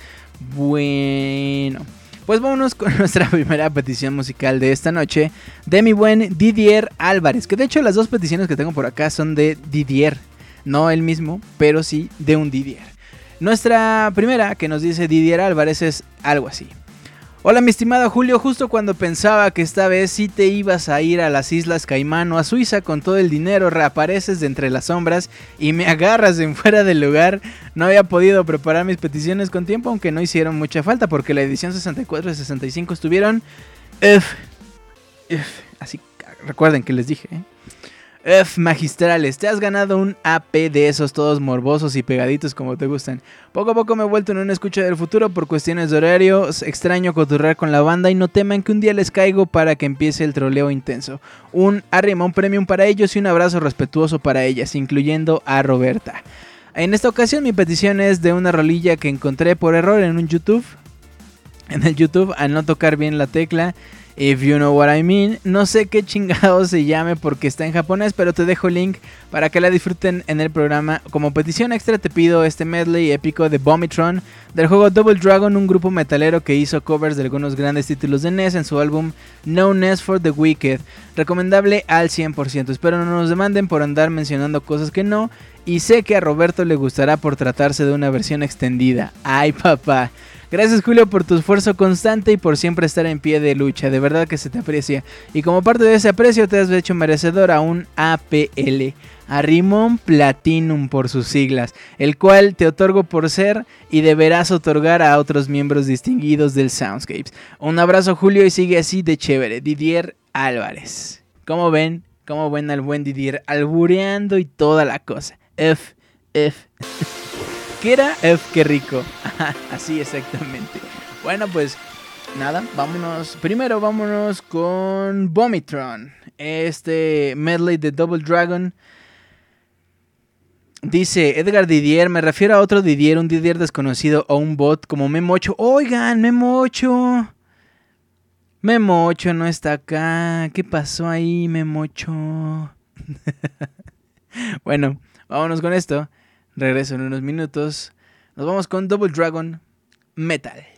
Bueno, pues vámonos con nuestra primera petición musical de esta noche de mi buen Didier Álvarez, que de hecho las dos peticiones que tengo por acá son de Didier, no el mismo, pero sí de un Didier. Nuestra primera que nos dice Didier Álvarez es algo así. Hola mi estimado Julio, justo cuando pensaba que esta vez sí te ibas a ir a las Islas Caimán o a Suiza con todo el dinero, reapareces de entre las sombras y me agarras en fuera del lugar. No había podido preparar mis peticiones con tiempo, aunque no hicieron mucha falta porque la edición 64 y 65 estuvieron... F, F, así, recuerden que les dije, ¿eh? F magistrales, te has ganado un AP de esos todos morbosos y pegaditos como te gustan. Poco a poco me he vuelto en una escucha del futuro por cuestiones de horario, extraño coturrar con la banda y no teman que un día les caigo para que empiece el troleo intenso. Un arrimón premium para ellos y un abrazo respetuoso para ellas, incluyendo a Roberta. En esta ocasión mi petición es de una rolilla que encontré por error en un YouTube. En el YouTube al no tocar bien la tecla If you know what I mean, no sé qué chingado se llame porque está en japonés, pero te dejo el link para que la disfruten en el programa. Como petición extra te pido este medley épico de Vomitron del juego Double Dragon, un grupo metalero que hizo covers de algunos grandes títulos de NES en su álbum No NES for the Wicked. Recomendable al 100%. Espero no nos demanden por andar mencionando cosas que no. Y sé que a Roberto le gustará por tratarse de una versión extendida. Ay papá. Gracias Julio por tu esfuerzo constante y por siempre estar en pie de lucha, de verdad que se te aprecia. Y como parte de ese aprecio te has hecho merecedor a un APL, a Rimón Platinum por sus siglas, el cual te otorgo por ser y deberás otorgar a otros miembros distinguidos del Soundscapes. Un abrazo Julio y sigue así de chévere, Didier Álvarez. ¿Cómo ven? ¿Cómo ven al buen Didier albureando y toda la cosa? F, F. ¿Qué era? F, qué rico. Así exactamente. Bueno, pues nada, vámonos. Primero vámonos con Vomitron. Este medley de Double Dragon. Dice Edgar Didier, me refiero a otro Didier, un Didier desconocido o un bot como Memocho. Oigan, Memocho. Memocho no está acá. ¿Qué pasó ahí, Memocho? bueno, vámonos con esto. Regreso en unos minutos. Nos vamos con Double Dragon Metal.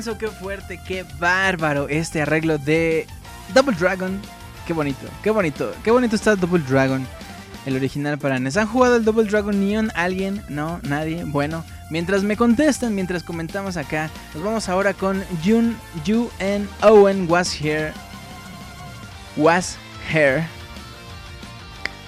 intenso, qué fuerte, qué bárbaro este arreglo de Double Dragon. Qué bonito, qué bonito, qué bonito está Double Dragon. El original para NES. ¿Han jugado el Double Dragon Neon? ¿Alguien? ¿No? ¿Nadie? Bueno, mientras me contestan, mientras comentamos acá, nos vamos ahora con Jun, Yu and Owen Was Here. Was Here.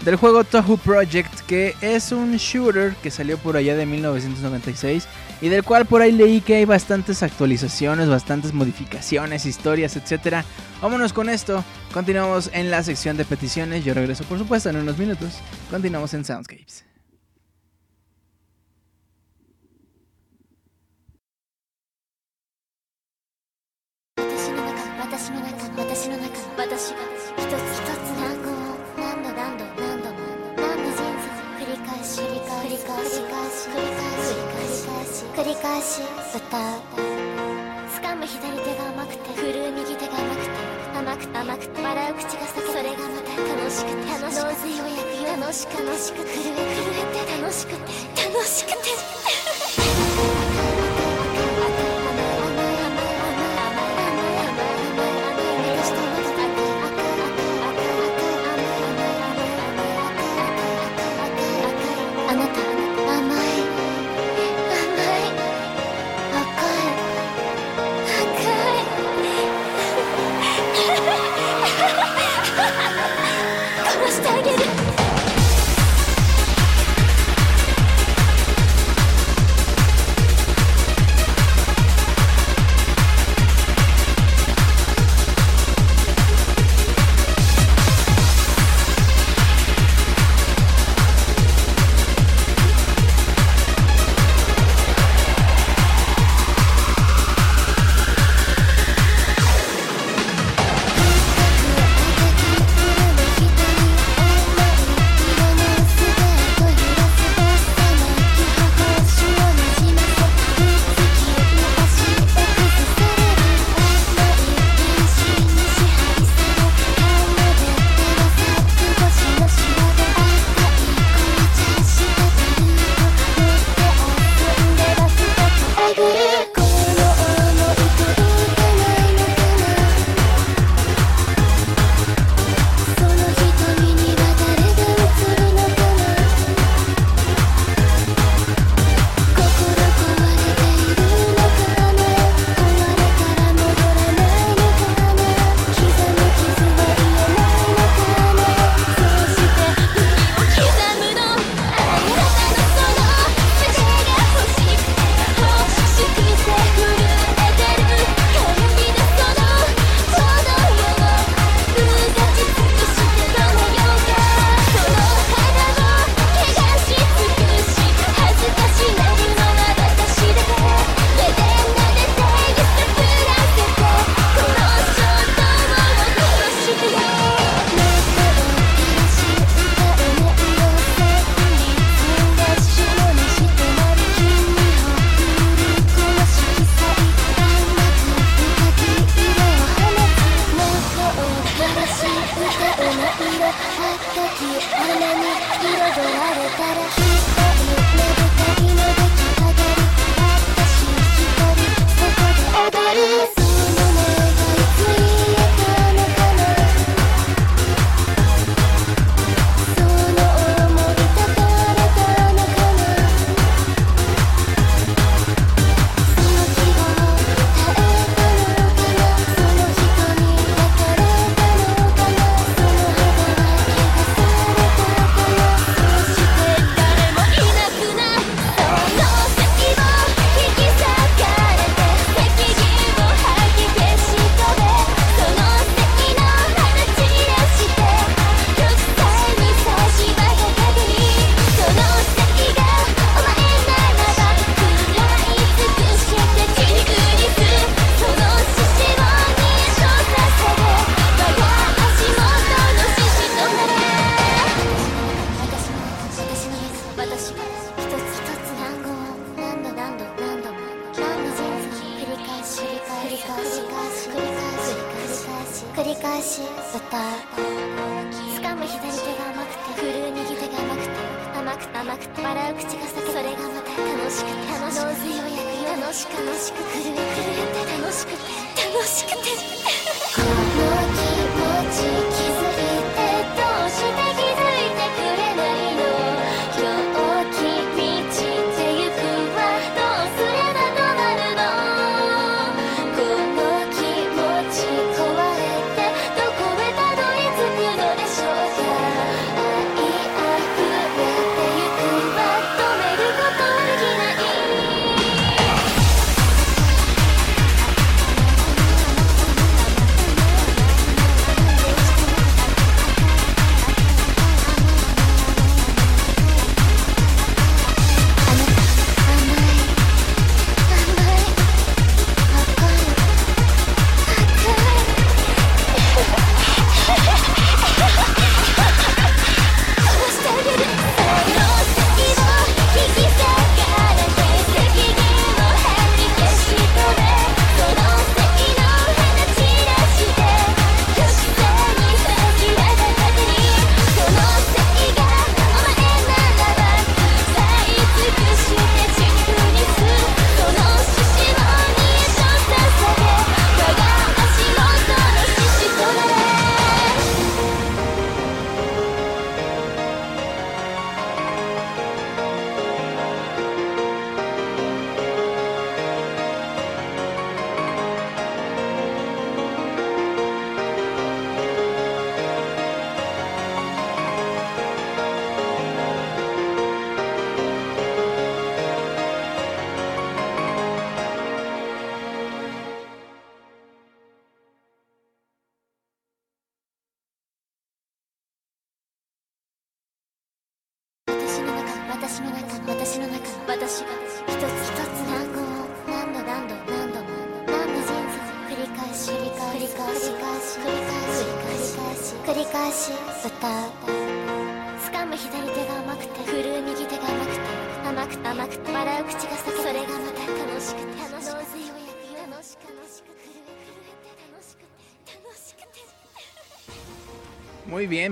Del juego Tohu Project, que es un shooter que salió por allá de 1996 y del cual por ahí leí que hay bastantes actualizaciones, bastantes modificaciones, historias, etc. Vámonos con esto, continuamos en la sección de peticiones, yo regreso por supuesto en unos minutos, continuamos en Soundscapes.
歌う掴む左手が甘くて振るう右手が甘くて甘くて。甘くて。笑う口が裂けそれがまた楽しくて。楽しくて。ようやく楽しく楽しく震え震えて。楽しくて。楽しくて。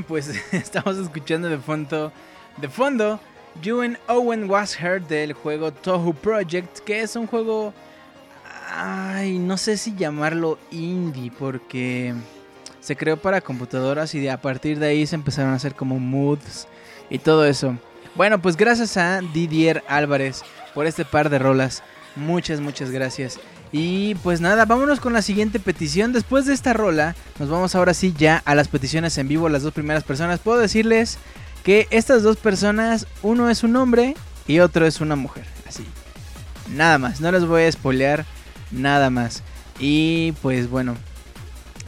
Pues estamos escuchando de fondo, de fondo, You and Owen Was Heard del juego Tohu Project, que es un juego, ay, no sé si llamarlo indie, porque se creó para computadoras y de, a partir de ahí se empezaron a hacer como moods y todo eso. Bueno, pues gracias a Didier Álvarez por este par de rolas. Muchas, muchas gracias. Y pues nada, vámonos con la siguiente petición. Después de esta rola, nos vamos ahora sí ya a las peticiones en vivo, las dos primeras personas. Puedo decirles que estas dos personas, uno es un hombre y otro es una mujer. Así. Nada más, no les voy a spoilear nada más. Y pues bueno,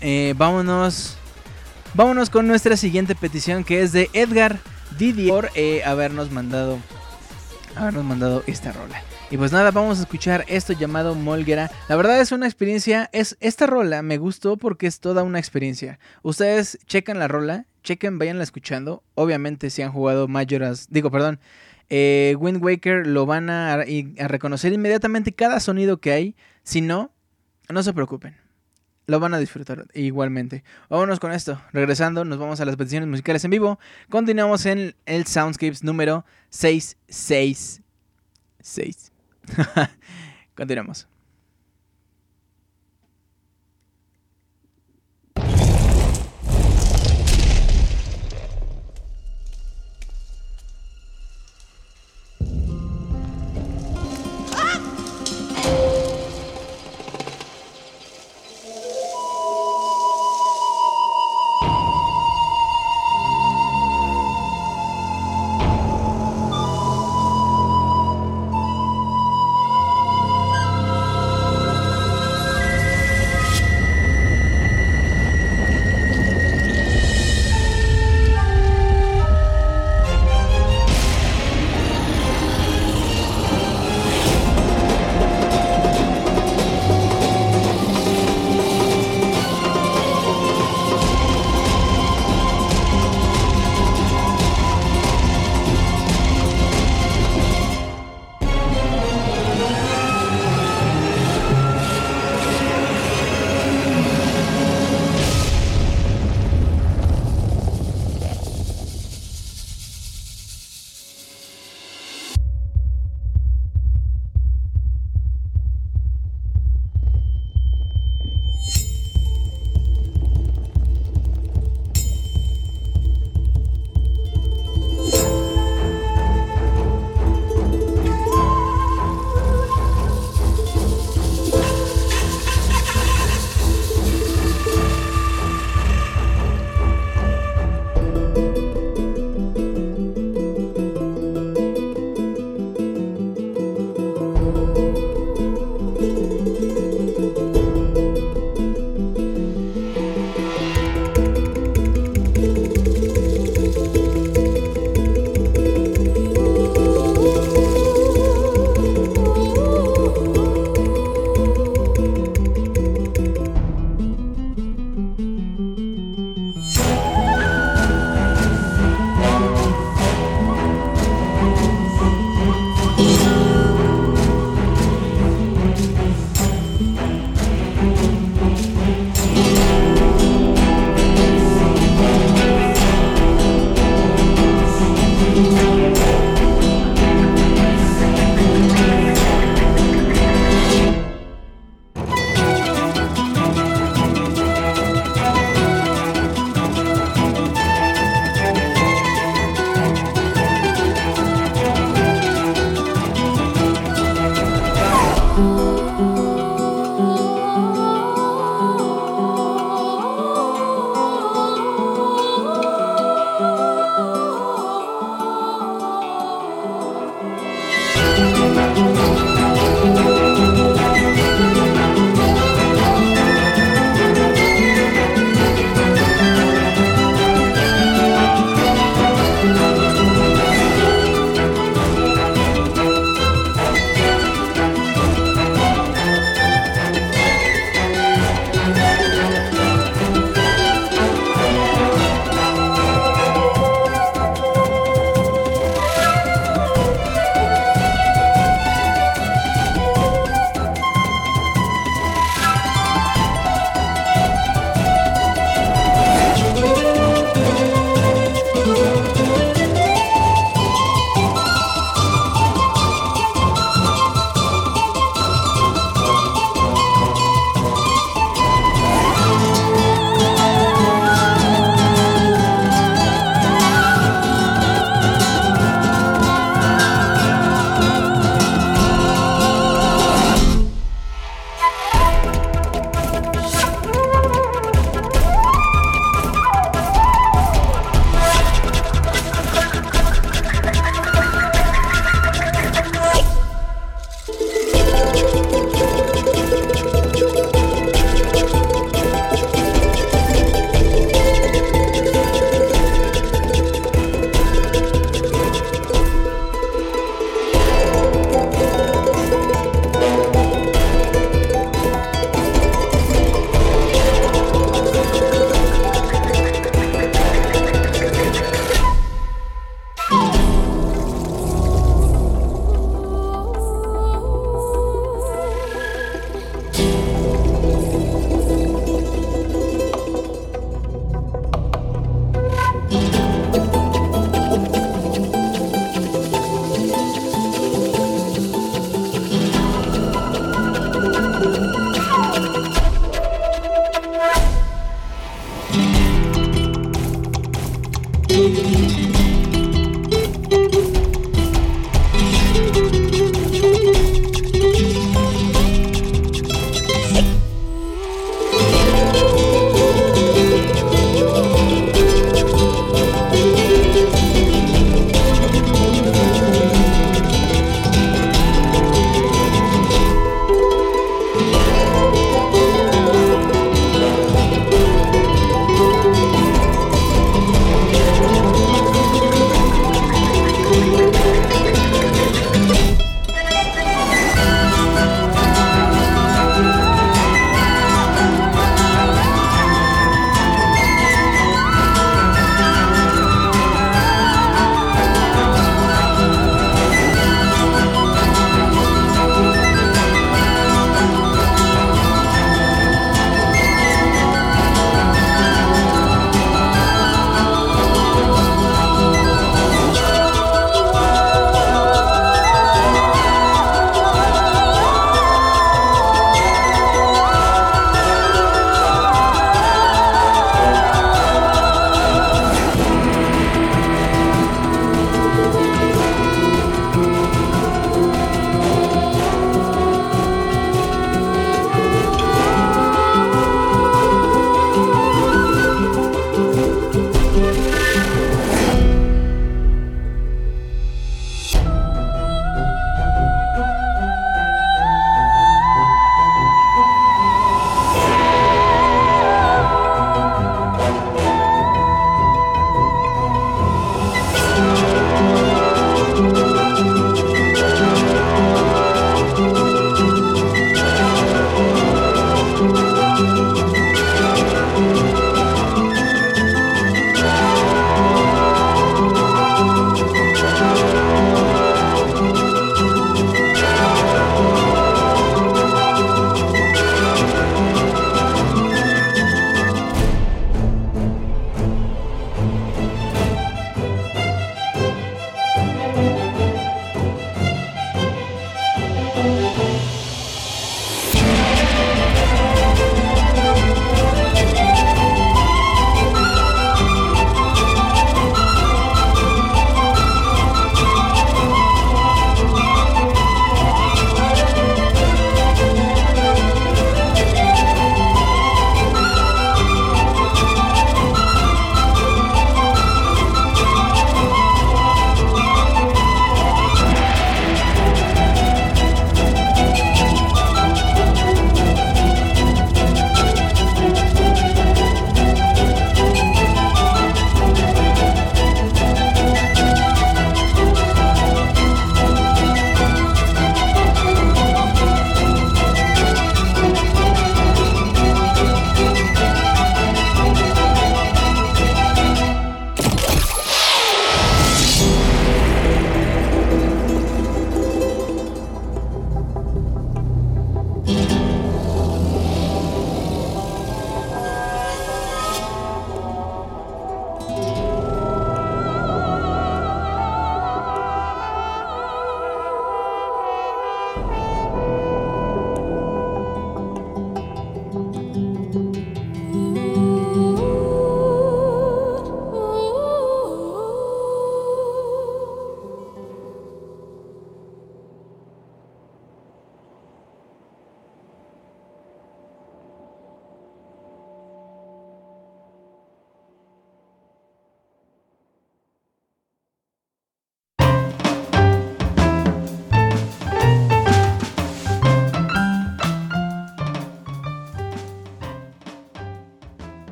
eh, vámonos. Vámonos con nuestra siguiente petición que es de Edgar Didier por eh, habernos mandado habernos mandado esta rola. Y pues nada, vamos a escuchar esto llamado Molgera. La verdad es una experiencia, es esta rola me gustó porque es toda una experiencia. Ustedes checan la rola, chequen, vayanla escuchando. Obviamente si han jugado Majora's, digo, perdón, eh, Wind Waker lo van a, a reconocer inmediatamente cada sonido que hay. Si no, no se preocupen. Lo van a disfrutar igualmente. Vámonos con esto. Regresando, nos vamos a las peticiones musicales en vivo. Continuamos en el Soundscapes número 666. Continuamos.「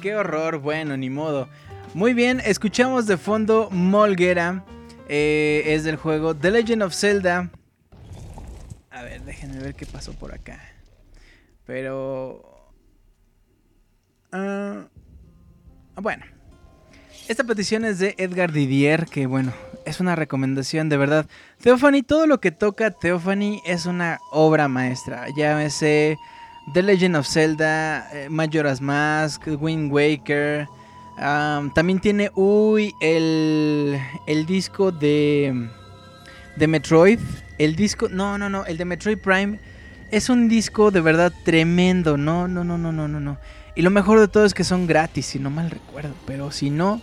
qué horror. Bueno, ni modo. Muy bien, escuchamos de fondo Molguera. eh, es del juego The Legend of Zelda. A ver, déjenme ver qué pasó por acá. Pero... ah, bueno. Esta petición es de Edgar Didier, que bueno, es una recomendación de verdad. Theophany, todo lo que toca Theophany es una obra maestra. Llámese The Legend of Zelda, eh, Majora's Mask, Wind Waker. am, también tiene, uy, el, el disco de, de Metroid. El disco, no, no, no, el de Metroid Prime es un disco de verdad tremendo. No, no, no, no, no, no, no. Y lo mejor de todo es que son gratis, si no mal recuerdo. Pero si no,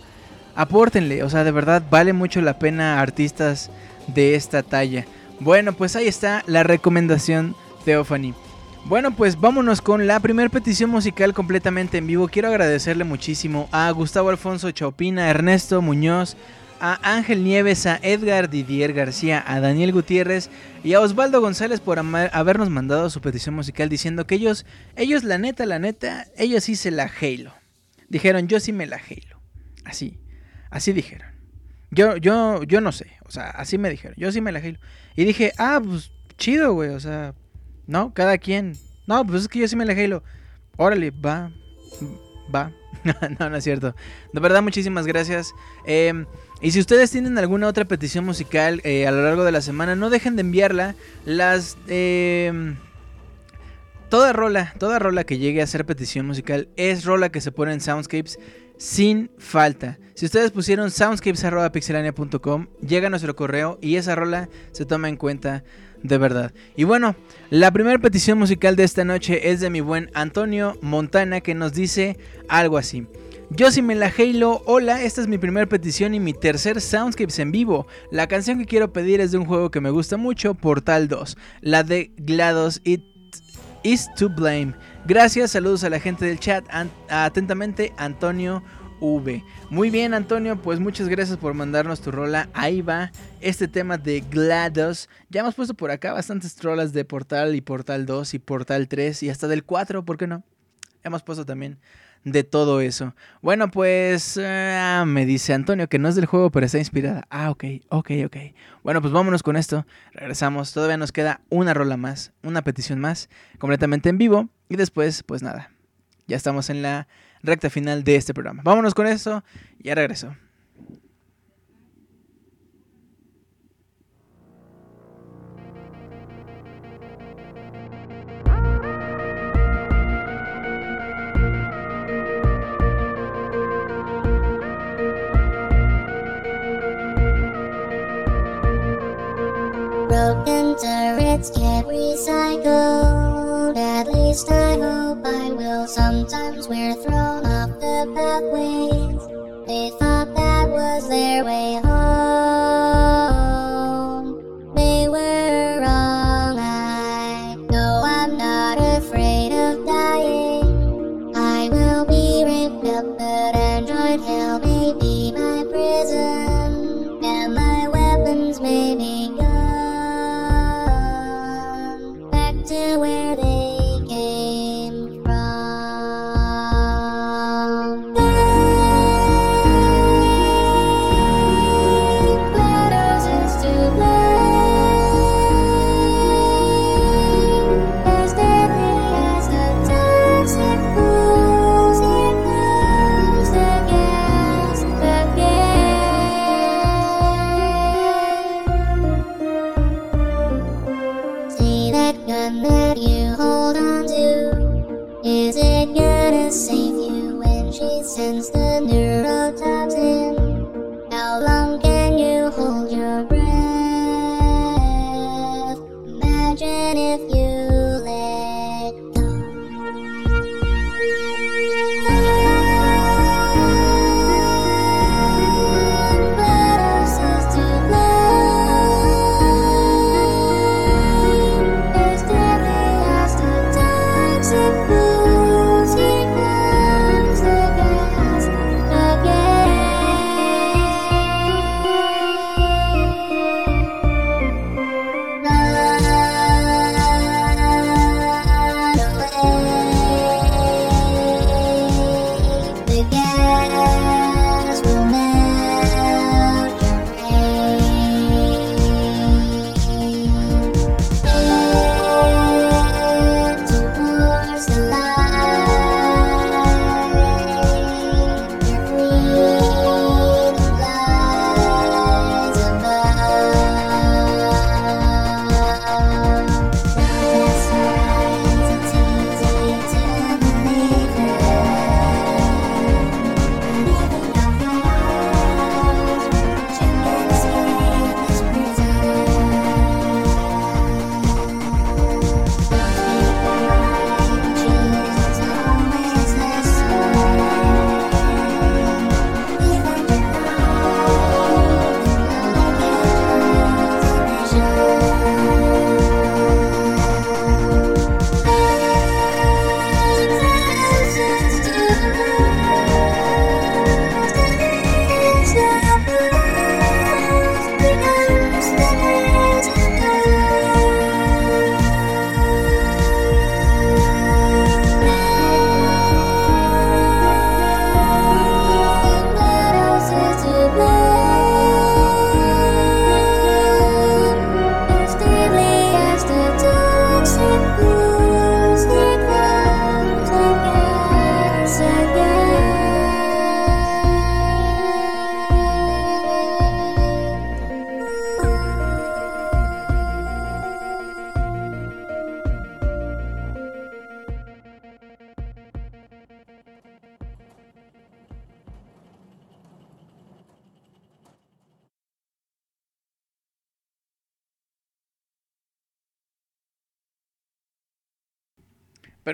apórtenle. O sea, de verdad vale mucho la pena artistas de esta talla. Bueno, pues ahí está la recomendación Theophany. Bueno, pues vámonos con la primera petición musical completamente en vivo. Quiero agradecerle muchísimo a Gustavo Alfonso Chaupina, a Ernesto Muñoz, a Ángel Nieves, a Edgar Didier García, a Daniel Gutiérrez y a Osvaldo González por habernos mandado su petición musical diciendo que ellos, ellos la neta, la neta, ellos sí se la Halo. Dijeron, yo sí me la Halo. Así, así dijeron. Yo, yo, yo no sé, o sea, así me dijeron, yo sí me la Halo. Y dije, ah, pues chido, güey, o sea, no, cada quien. No, pues es que yo sí me la Halo. Órale, va, va. no, no es cierto. De verdad, muchísimas gracias. Eh, y si ustedes tienen alguna otra petición musical eh, a lo largo de la semana, no dejen de enviarla. Las... eh, toda rola, toda rola que llegue a ser petición musical es rola que se pone en Soundscapes sin falta. Si ustedes pusieron soundscapes.pixelania.com, llega a nuestro correo y esa rola se toma en cuenta de verdad. Y bueno, la primera petición musical de esta noche es de mi buen Antonio Montana que nos dice algo así. Yo si me la Halo, hola, esta es mi primera petición y mi tercer Soundscapes en vivo. La canción que quiero pedir es de un juego que me gusta mucho, Portal 2, la de GLaDOS It Is to Blame. Gracias, saludos a la gente del chat. Atentamente, Antonio Muy bien, Antonio, pues muchas gracias por mandarnos tu rola. Ahí va este tema de GLaDOS. Ya hemos puesto por acá bastantes rolas de Portal y Portal 2 y Portal 3 y hasta del 4, ¿por qué no? Hemos puesto también de todo eso. Bueno, pues ah, me dice Antonio que no es del juego, pero está inspirada. Ah, ok, ok, ok. Bueno, pues vámonos con esto. Regresamos. Todavía nos queda una rola más, una petición más, completamente en vivo. Y después, pues nada. Ya estamos en la recta final de este programa. Vámonos con esto. Ya regreso.
At least I hope I will. Sometimes we're thrown off the pathways. They thought that was their way home.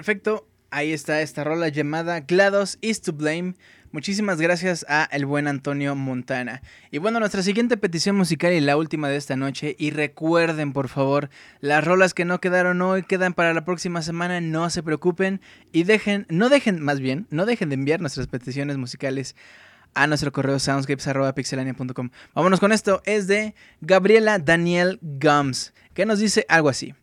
Perfecto, ahí está esta rola llamada GLaDOS is to blame. Muchísimas gracias a el buen Antonio Montana. Y bueno, nuestra siguiente petición musical y la última de esta noche. Y recuerden, por favor, las rolas que no quedaron hoy quedan para la próxima semana. No se preocupen y dejen, no dejen, más bien, no dejen de enviar nuestras peticiones musicales a nuestro correo soundscapes.pixelania.com. Vámonos con esto. Es de Gabriela Daniel Gums, que nos dice algo así.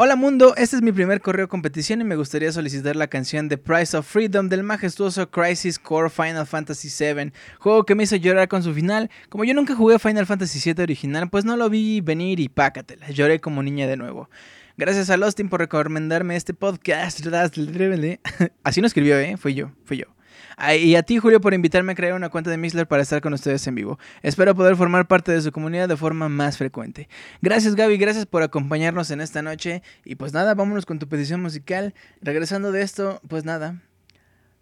Hola mundo, este es mi primer correo competición y me gustaría solicitar la canción The Price of Freedom del majestuoso Crisis Core Final Fantasy VII, juego que me hizo llorar con su final. Como yo nunca jugué Final Fantasy VII original, pues no lo vi venir y pácatela, lloré como niña de nuevo. Gracias a Lostin por recomendarme este podcast. Así no escribió, ¿eh? Fui yo, fui yo. Y a ti, Julio, por invitarme a crear una cuenta de Mixler para estar con ustedes en vivo. Espero poder formar parte de su comunidad de forma más frecuente. Gracias, Gaby, gracias por acompañarnos en esta noche. Y pues nada, vámonos con tu petición musical. Regresando de esto, pues nada,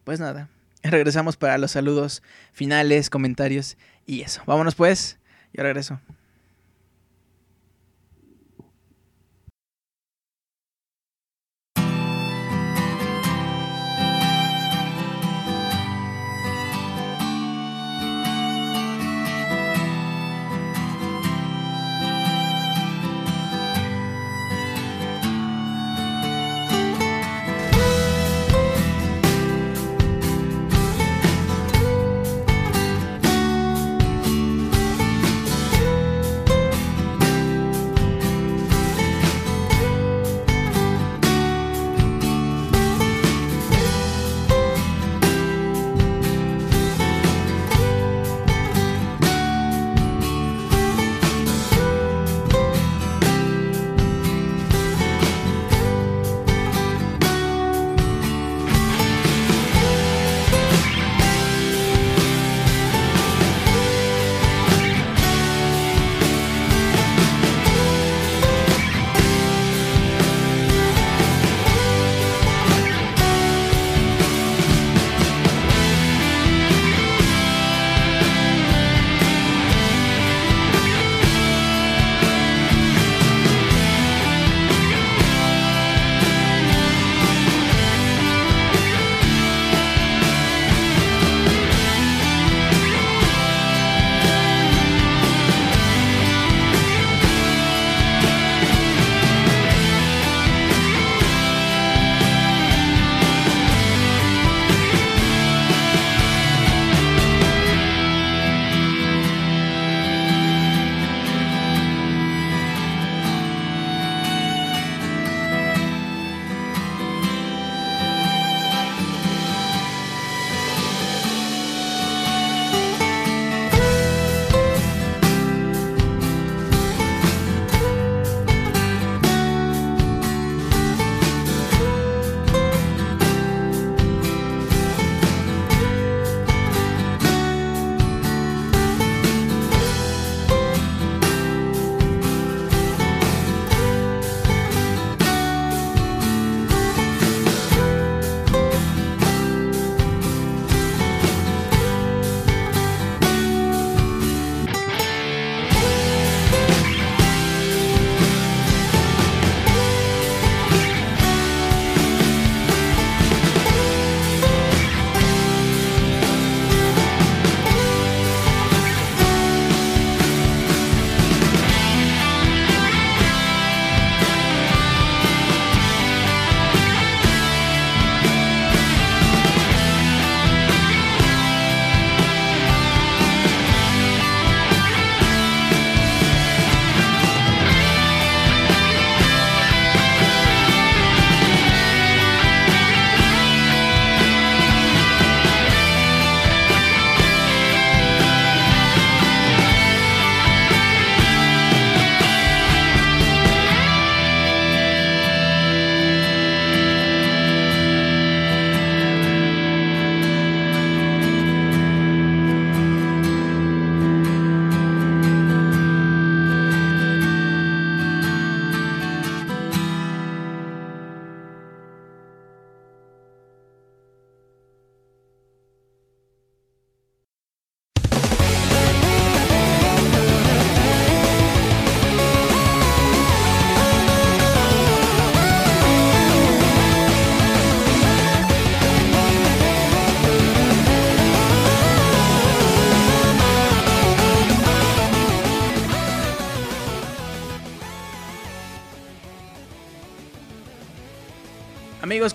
pues nada. Regresamos para los saludos finales, comentarios y eso. Vámonos pues, yo regreso.「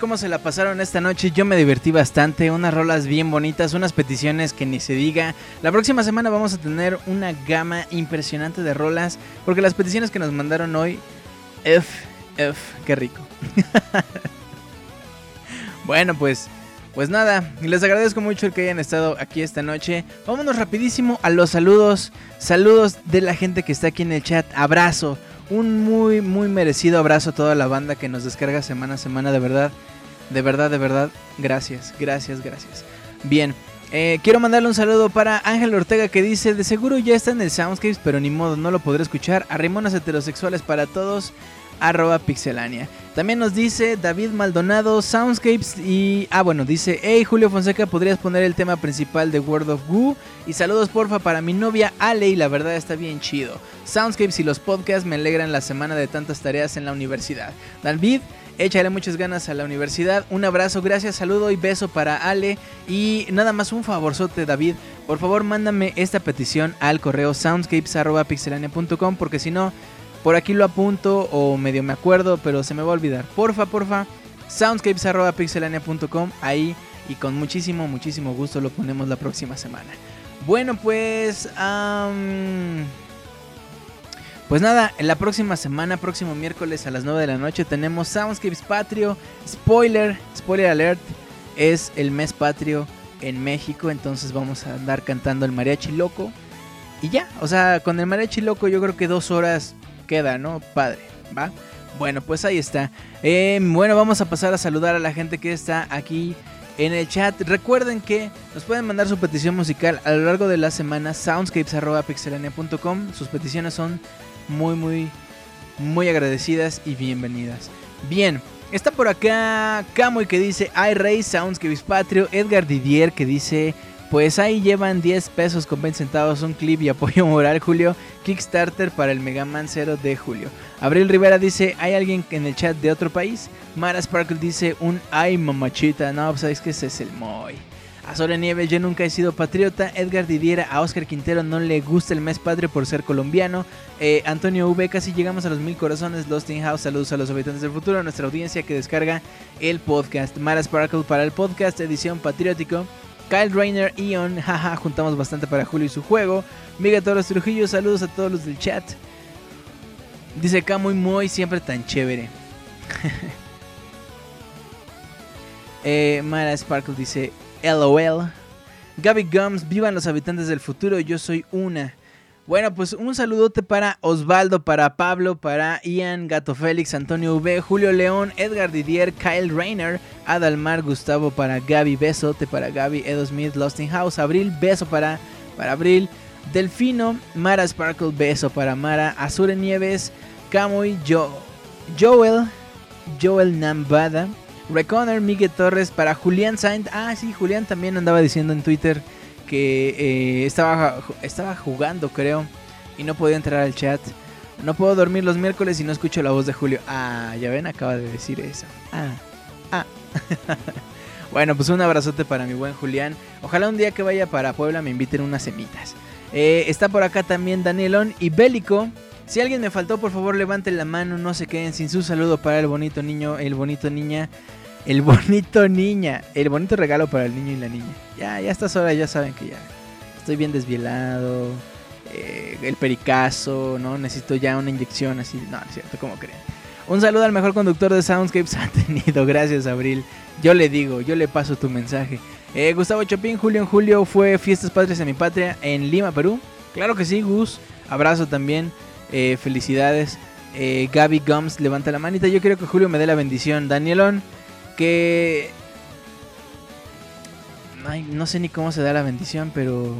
¿Cómo se la pasaron esta noche? Yo me divertí bastante, unas rolas bien bonitas, unas peticiones que ni se diga. La próxima semana vamos a tener una gama impresionante de rolas, porque las peticiones que nos mandaron hoy, F, F, qué rico. bueno, pues, pues nada, les agradezco mucho el que hayan estado aquí esta noche. Vámonos rapidísimo a los saludos, saludos de la gente que está aquí en el chat, abrazo. Un muy, muy merecido abrazo a toda la banda que nos descarga semana a semana, de verdad. De verdad, de verdad. Gracias, gracias, gracias. Bien, eh, quiero mandarle un saludo para Ángel Ortega que dice, de seguro ya está en el Soundscapes, pero ni modo, no lo podré escuchar. Arrimonas heterosexuales para todos, arroba pixelania. También nos dice David Maldonado, Soundscapes y... Ah, bueno, dice, hey Julio Fonseca, ¿podrías poner el tema principal de World of Goo? Y saludos porfa para mi novia Ale y la verdad está bien chido. Soundscapes y los podcasts me alegran la semana de tantas tareas en la universidad. David, échale muchas ganas a la universidad. Un abrazo, gracias, saludo y beso para Ale. Y nada más un favorzote, David. Por favor, mándame esta petición al correo soundscapes.pixelania.com porque si no, por aquí lo apunto o medio me acuerdo, pero se me va a olvidar. Porfa, porfa, soundscapes.pixelania.com ahí y con muchísimo, muchísimo gusto lo ponemos la próxima semana. Bueno, pues... pues nada, en la próxima semana, próximo miércoles a las 9 de la noche tenemos Soundscapes Patrio. Spoiler, spoiler alert, es el mes patrio en México, entonces vamos a andar cantando el mariachi loco. Y ya, o sea, con el mariachi loco yo creo que dos horas queda, ¿no? Padre, ¿va? Bueno, pues ahí está. Eh, bueno, vamos a pasar a saludar a la gente que está aquí en el chat. Recuerden que nos pueden mandar su petición musical a lo largo de la semana. Soundscapes.pixelania.com. Sus peticiones son muy, muy, muy agradecidas y bienvenidas. Bien, está por acá Camuy que dice: Ay, Rey, Soundscapes Patrio. Edgar Didier que dice. Pues ahí llevan 10 pesos con 20 centavos un clip y apoyo moral, Julio. Kickstarter para el Mega Man 0 de Julio. Abril Rivera dice, ¿hay alguien en el chat de otro país? Mara Sparkle dice, un ay mamachita. No, pues sabes que ese es el Moy. Azora Nieves, yo nunca he sido patriota. Edgar Didiera, a Oscar Quintero no le gusta el mes patrio por ser colombiano. Eh, Antonio V, casi llegamos a los mil corazones. Lost in House, saludos a los habitantes del futuro, a nuestra audiencia que descarga el podcast. Mara Sparkle para el podcast, edición patriótico. Kyle Rainer, Ion, jaja, juntamos bastante para Julio y su juego. Miguel Torres Trujillo, saludos a todos los del chat. Dice acá muy muy siempre tan chévere. eh, Mara Sparkle dice LOL. Gaby Gums, vivan los habitantes del futuro, yo soy una. Bueno, pues un saludote para Osvaldo, para Pablo, para Ian, Gato Félix, Antonio V, Julio León, Edgar Didier, Kyle Rainer, Adalmar, Gustavo para Gaby, besote para Gaby, Edo Smith, Lost in House, Abril, beso para, para Abril, Delfino, Mara Sparkle, beso para Mara, Azure Nieves, Camuy, jo Joel, Joel Nambada, Reconner, Miguel Torres, para Julián Sainz, ah sí, Julián también andaba diciendo en Twitter que eh, estaba, estaba jugando, creo, y no podía entrar al chat. No puedo dormir los miércoles y no escucho la voz de Julio. Ah, ya ven, acaba de decir eso. Ah, ah. bueno, pues un abrazote para mi buen Julián. Ojalá un día que vaya para Puebla me inviten unas semitas. Eh, está por acá también Danielón y Bélico. Si alguien me faltó, por favor levanten la mano, no se queden sin su saludo para el bonito niño, el bonito niña. El bonito niña. El bonito regalo para el niño y la niña. Ya, ya a estas horas ya saben que ya estoy bien desvielado. eh, el pericazo, ¿no? Necesito ya una inyección así. No, es cierto, ¿cómo creen? Un saludo al mejor conductor de Soundscapes ha tenido. Gracias, Abril. Yo le digo, yo le paso tu mensaje. Eh, Gustavo Chopin, Julio en Julio fue Fiestas Patrias en mi patria en Lima, Perú. Claro que sí, Gus. Abrazo también. Eh, felicidades. Eh, Gaby Gums levanta la manita. Yo quiero que Julio me dé la bendición. Danielón, no sé ni cómo se da la bendición, pero...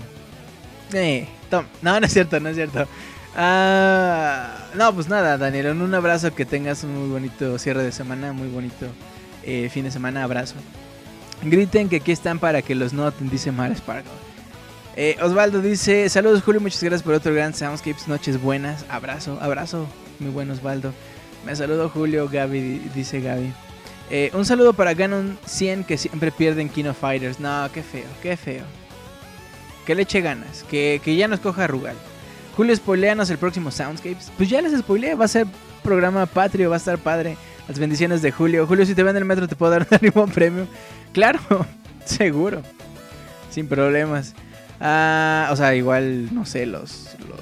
Eh, tom- No, no es cierto, no es cierto. Ah, no, pues nada, Danielón, un abrazo, que tengas un muy bonito cierre de semana, muy bonito eh, fin de semana, abrazo. Griten que aquí están para que los noten, dice Mara Sparkle. Eh, Osvaldo dice, saludos Julio, muchas gracias por otro gran Soundscapes, noches buenas, abrazo, abrazo, muy buen Osvaldo. Me saludo Julio, Gaby, di- dice Gaby. Eh, un saludo para Ganon 100 que siempre pierden Kino Fighters. No, qué feo, qué feo. Que le eche ganas, que, que ya nos coja Rugal. Julio, spoileanos el próximo Soundscapes. Pues ya les spoileé, va a ser programa patrio, va a estar padre. Las bendiciones de Julio. Julio, si te ven en el metro, te puedo dar un ánimo premium. Claro, seguro. Sin problemas. Ah, o sea, igual, no sé, los, los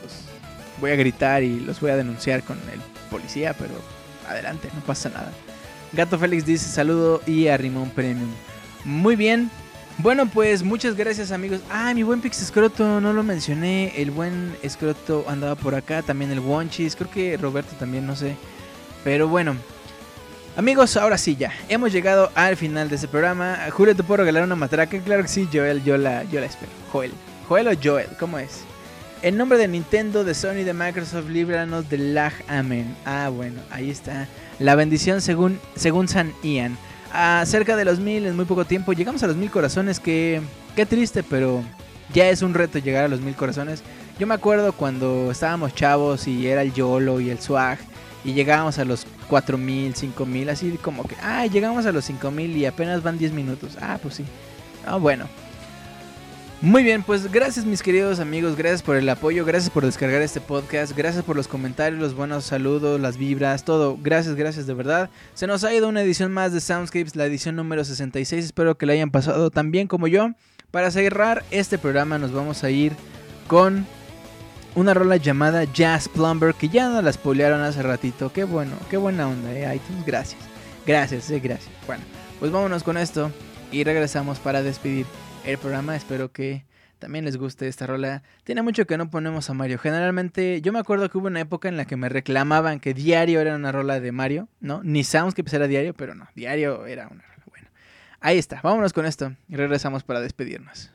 voy a gritar y los voy a denunciar con el policía, pero adelante, no pasa nada. Gato Félix dice saludo y a Rimón Premium. Muy bien. Bueno, pues muchas gracias amigos. Ah, mi buen Pix Escroto, no lo mencioné. El buen Escroto andaba por acá. También el Wonchis. Creo que Roberto también, no sé. Pero bueno. Amigos, ahora sí ya. Hemos llegado al final de este programa. Julio, ¿te puedo regalar una matraca? Claro que sí, Joel. Yo la, yo la espero. Joel. Joel o Joel, ¿cómo es? En nombre de Nintendo, de Sony, de Microsoft, líbranos del lag. Amén. Ah, bueno, ahí está. La bendición según, según San Ian. A cerca de los mil en muy poco tiempo. Llegamos a los mil corazones. Que, qué triste, pero ya es un reto llegar a los mil corazones. Yo me acuerdo cuando estábamos chavos y era el YOLO y el swag. Y llegábamos a los 4000, 5000. Así como que, ah, llegamos a los 5000 y apenas van 10 minutos. Ah, pues sí. Ah, bueno. Muy bien, pues gracias mis queridos amigos, gracias por el apoyo, gracias por descargar este podcast, gracias por los comentarios, los buenos saludos, las vibras, todo. Gracias, gracias de verdad. Se nos ha ido una edición más de Soundscapes, la edición número 66. Espero que la hayan pasado tan bien como yo. Para cerrar este programa nos vamos a ir con una rola llamada Jazz Plumber que ya nos la spoilearon hace ratito. Qué bueno, qué buena onda, eh, iTunes. Gracias. Gracias, eh, gracias. Bueno, pues vámonos con esto y regresamos para despedir el programa. Espero que también les guste esta rola. Tiene mucho que no ponemos a Mario. Generalmente, yo me acuerdo que hubo una época en la que me reclamaban que diario era una rola de Mario, ¿no? Ni Soundscapes era diario, pero no, diario era una rola. Bueno, ahí está. Vámonos con esto y regresamos para despedirnos.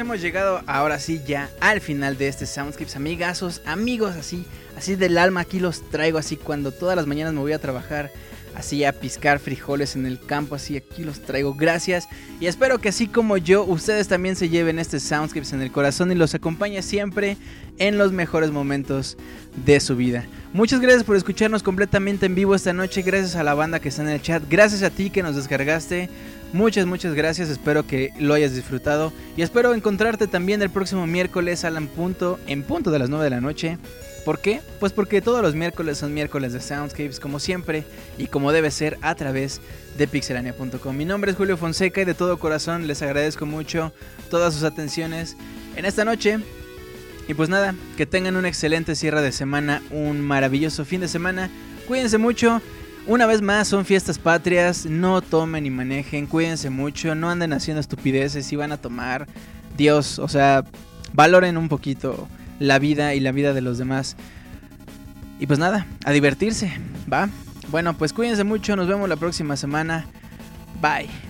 Hemos llegado ahora sí ya al final de este Soundscapes. Amigazos, amigos así, así del alma, aquí los traigo así cuando todas las mañanas me voy a trabajar. así a piscar frijoles en el campo, así aquí los traigo, gracias. Y espero que así como yo, ustedes también se lleven este Soundscapes en el corazón y los acompañe siempre en los mejores momentos de su vida. Muchas gracias por escucharnos completamente en vivo esta noche, gracias a la banda que está en el chat, gracias a ti que nos descargaste. Muchas, muchas gracias, espero que lo hayas disfrutado y espero encontrarte también el próximo miércoles al punto, en punto de las 9 de la noche. ¿Por qué? Pues porque todos los miércoles son miércoles de Soundscapes como siempre y como debe ser a través de pixelania.com. Mi nombre es Julio Fonseca y de todo corazón les agradezco mucho todas sus atenciones en esta noche. Y pues nada, que tengan un excelente cierre de semana, un maravilloso fin de semana. Cuídense mucho. Una vez más, son fiestas patrias, no tomen y manejen, cuídense mucho, no anden haciendo estupideces si van a tomar. Dios, o sea, valoren un poquito la vida y la vida de los demás. Y pues nada, a divertirse, ¿va? Bueno, pues cuídense mucho, nos vemos la próxima semana. Bye.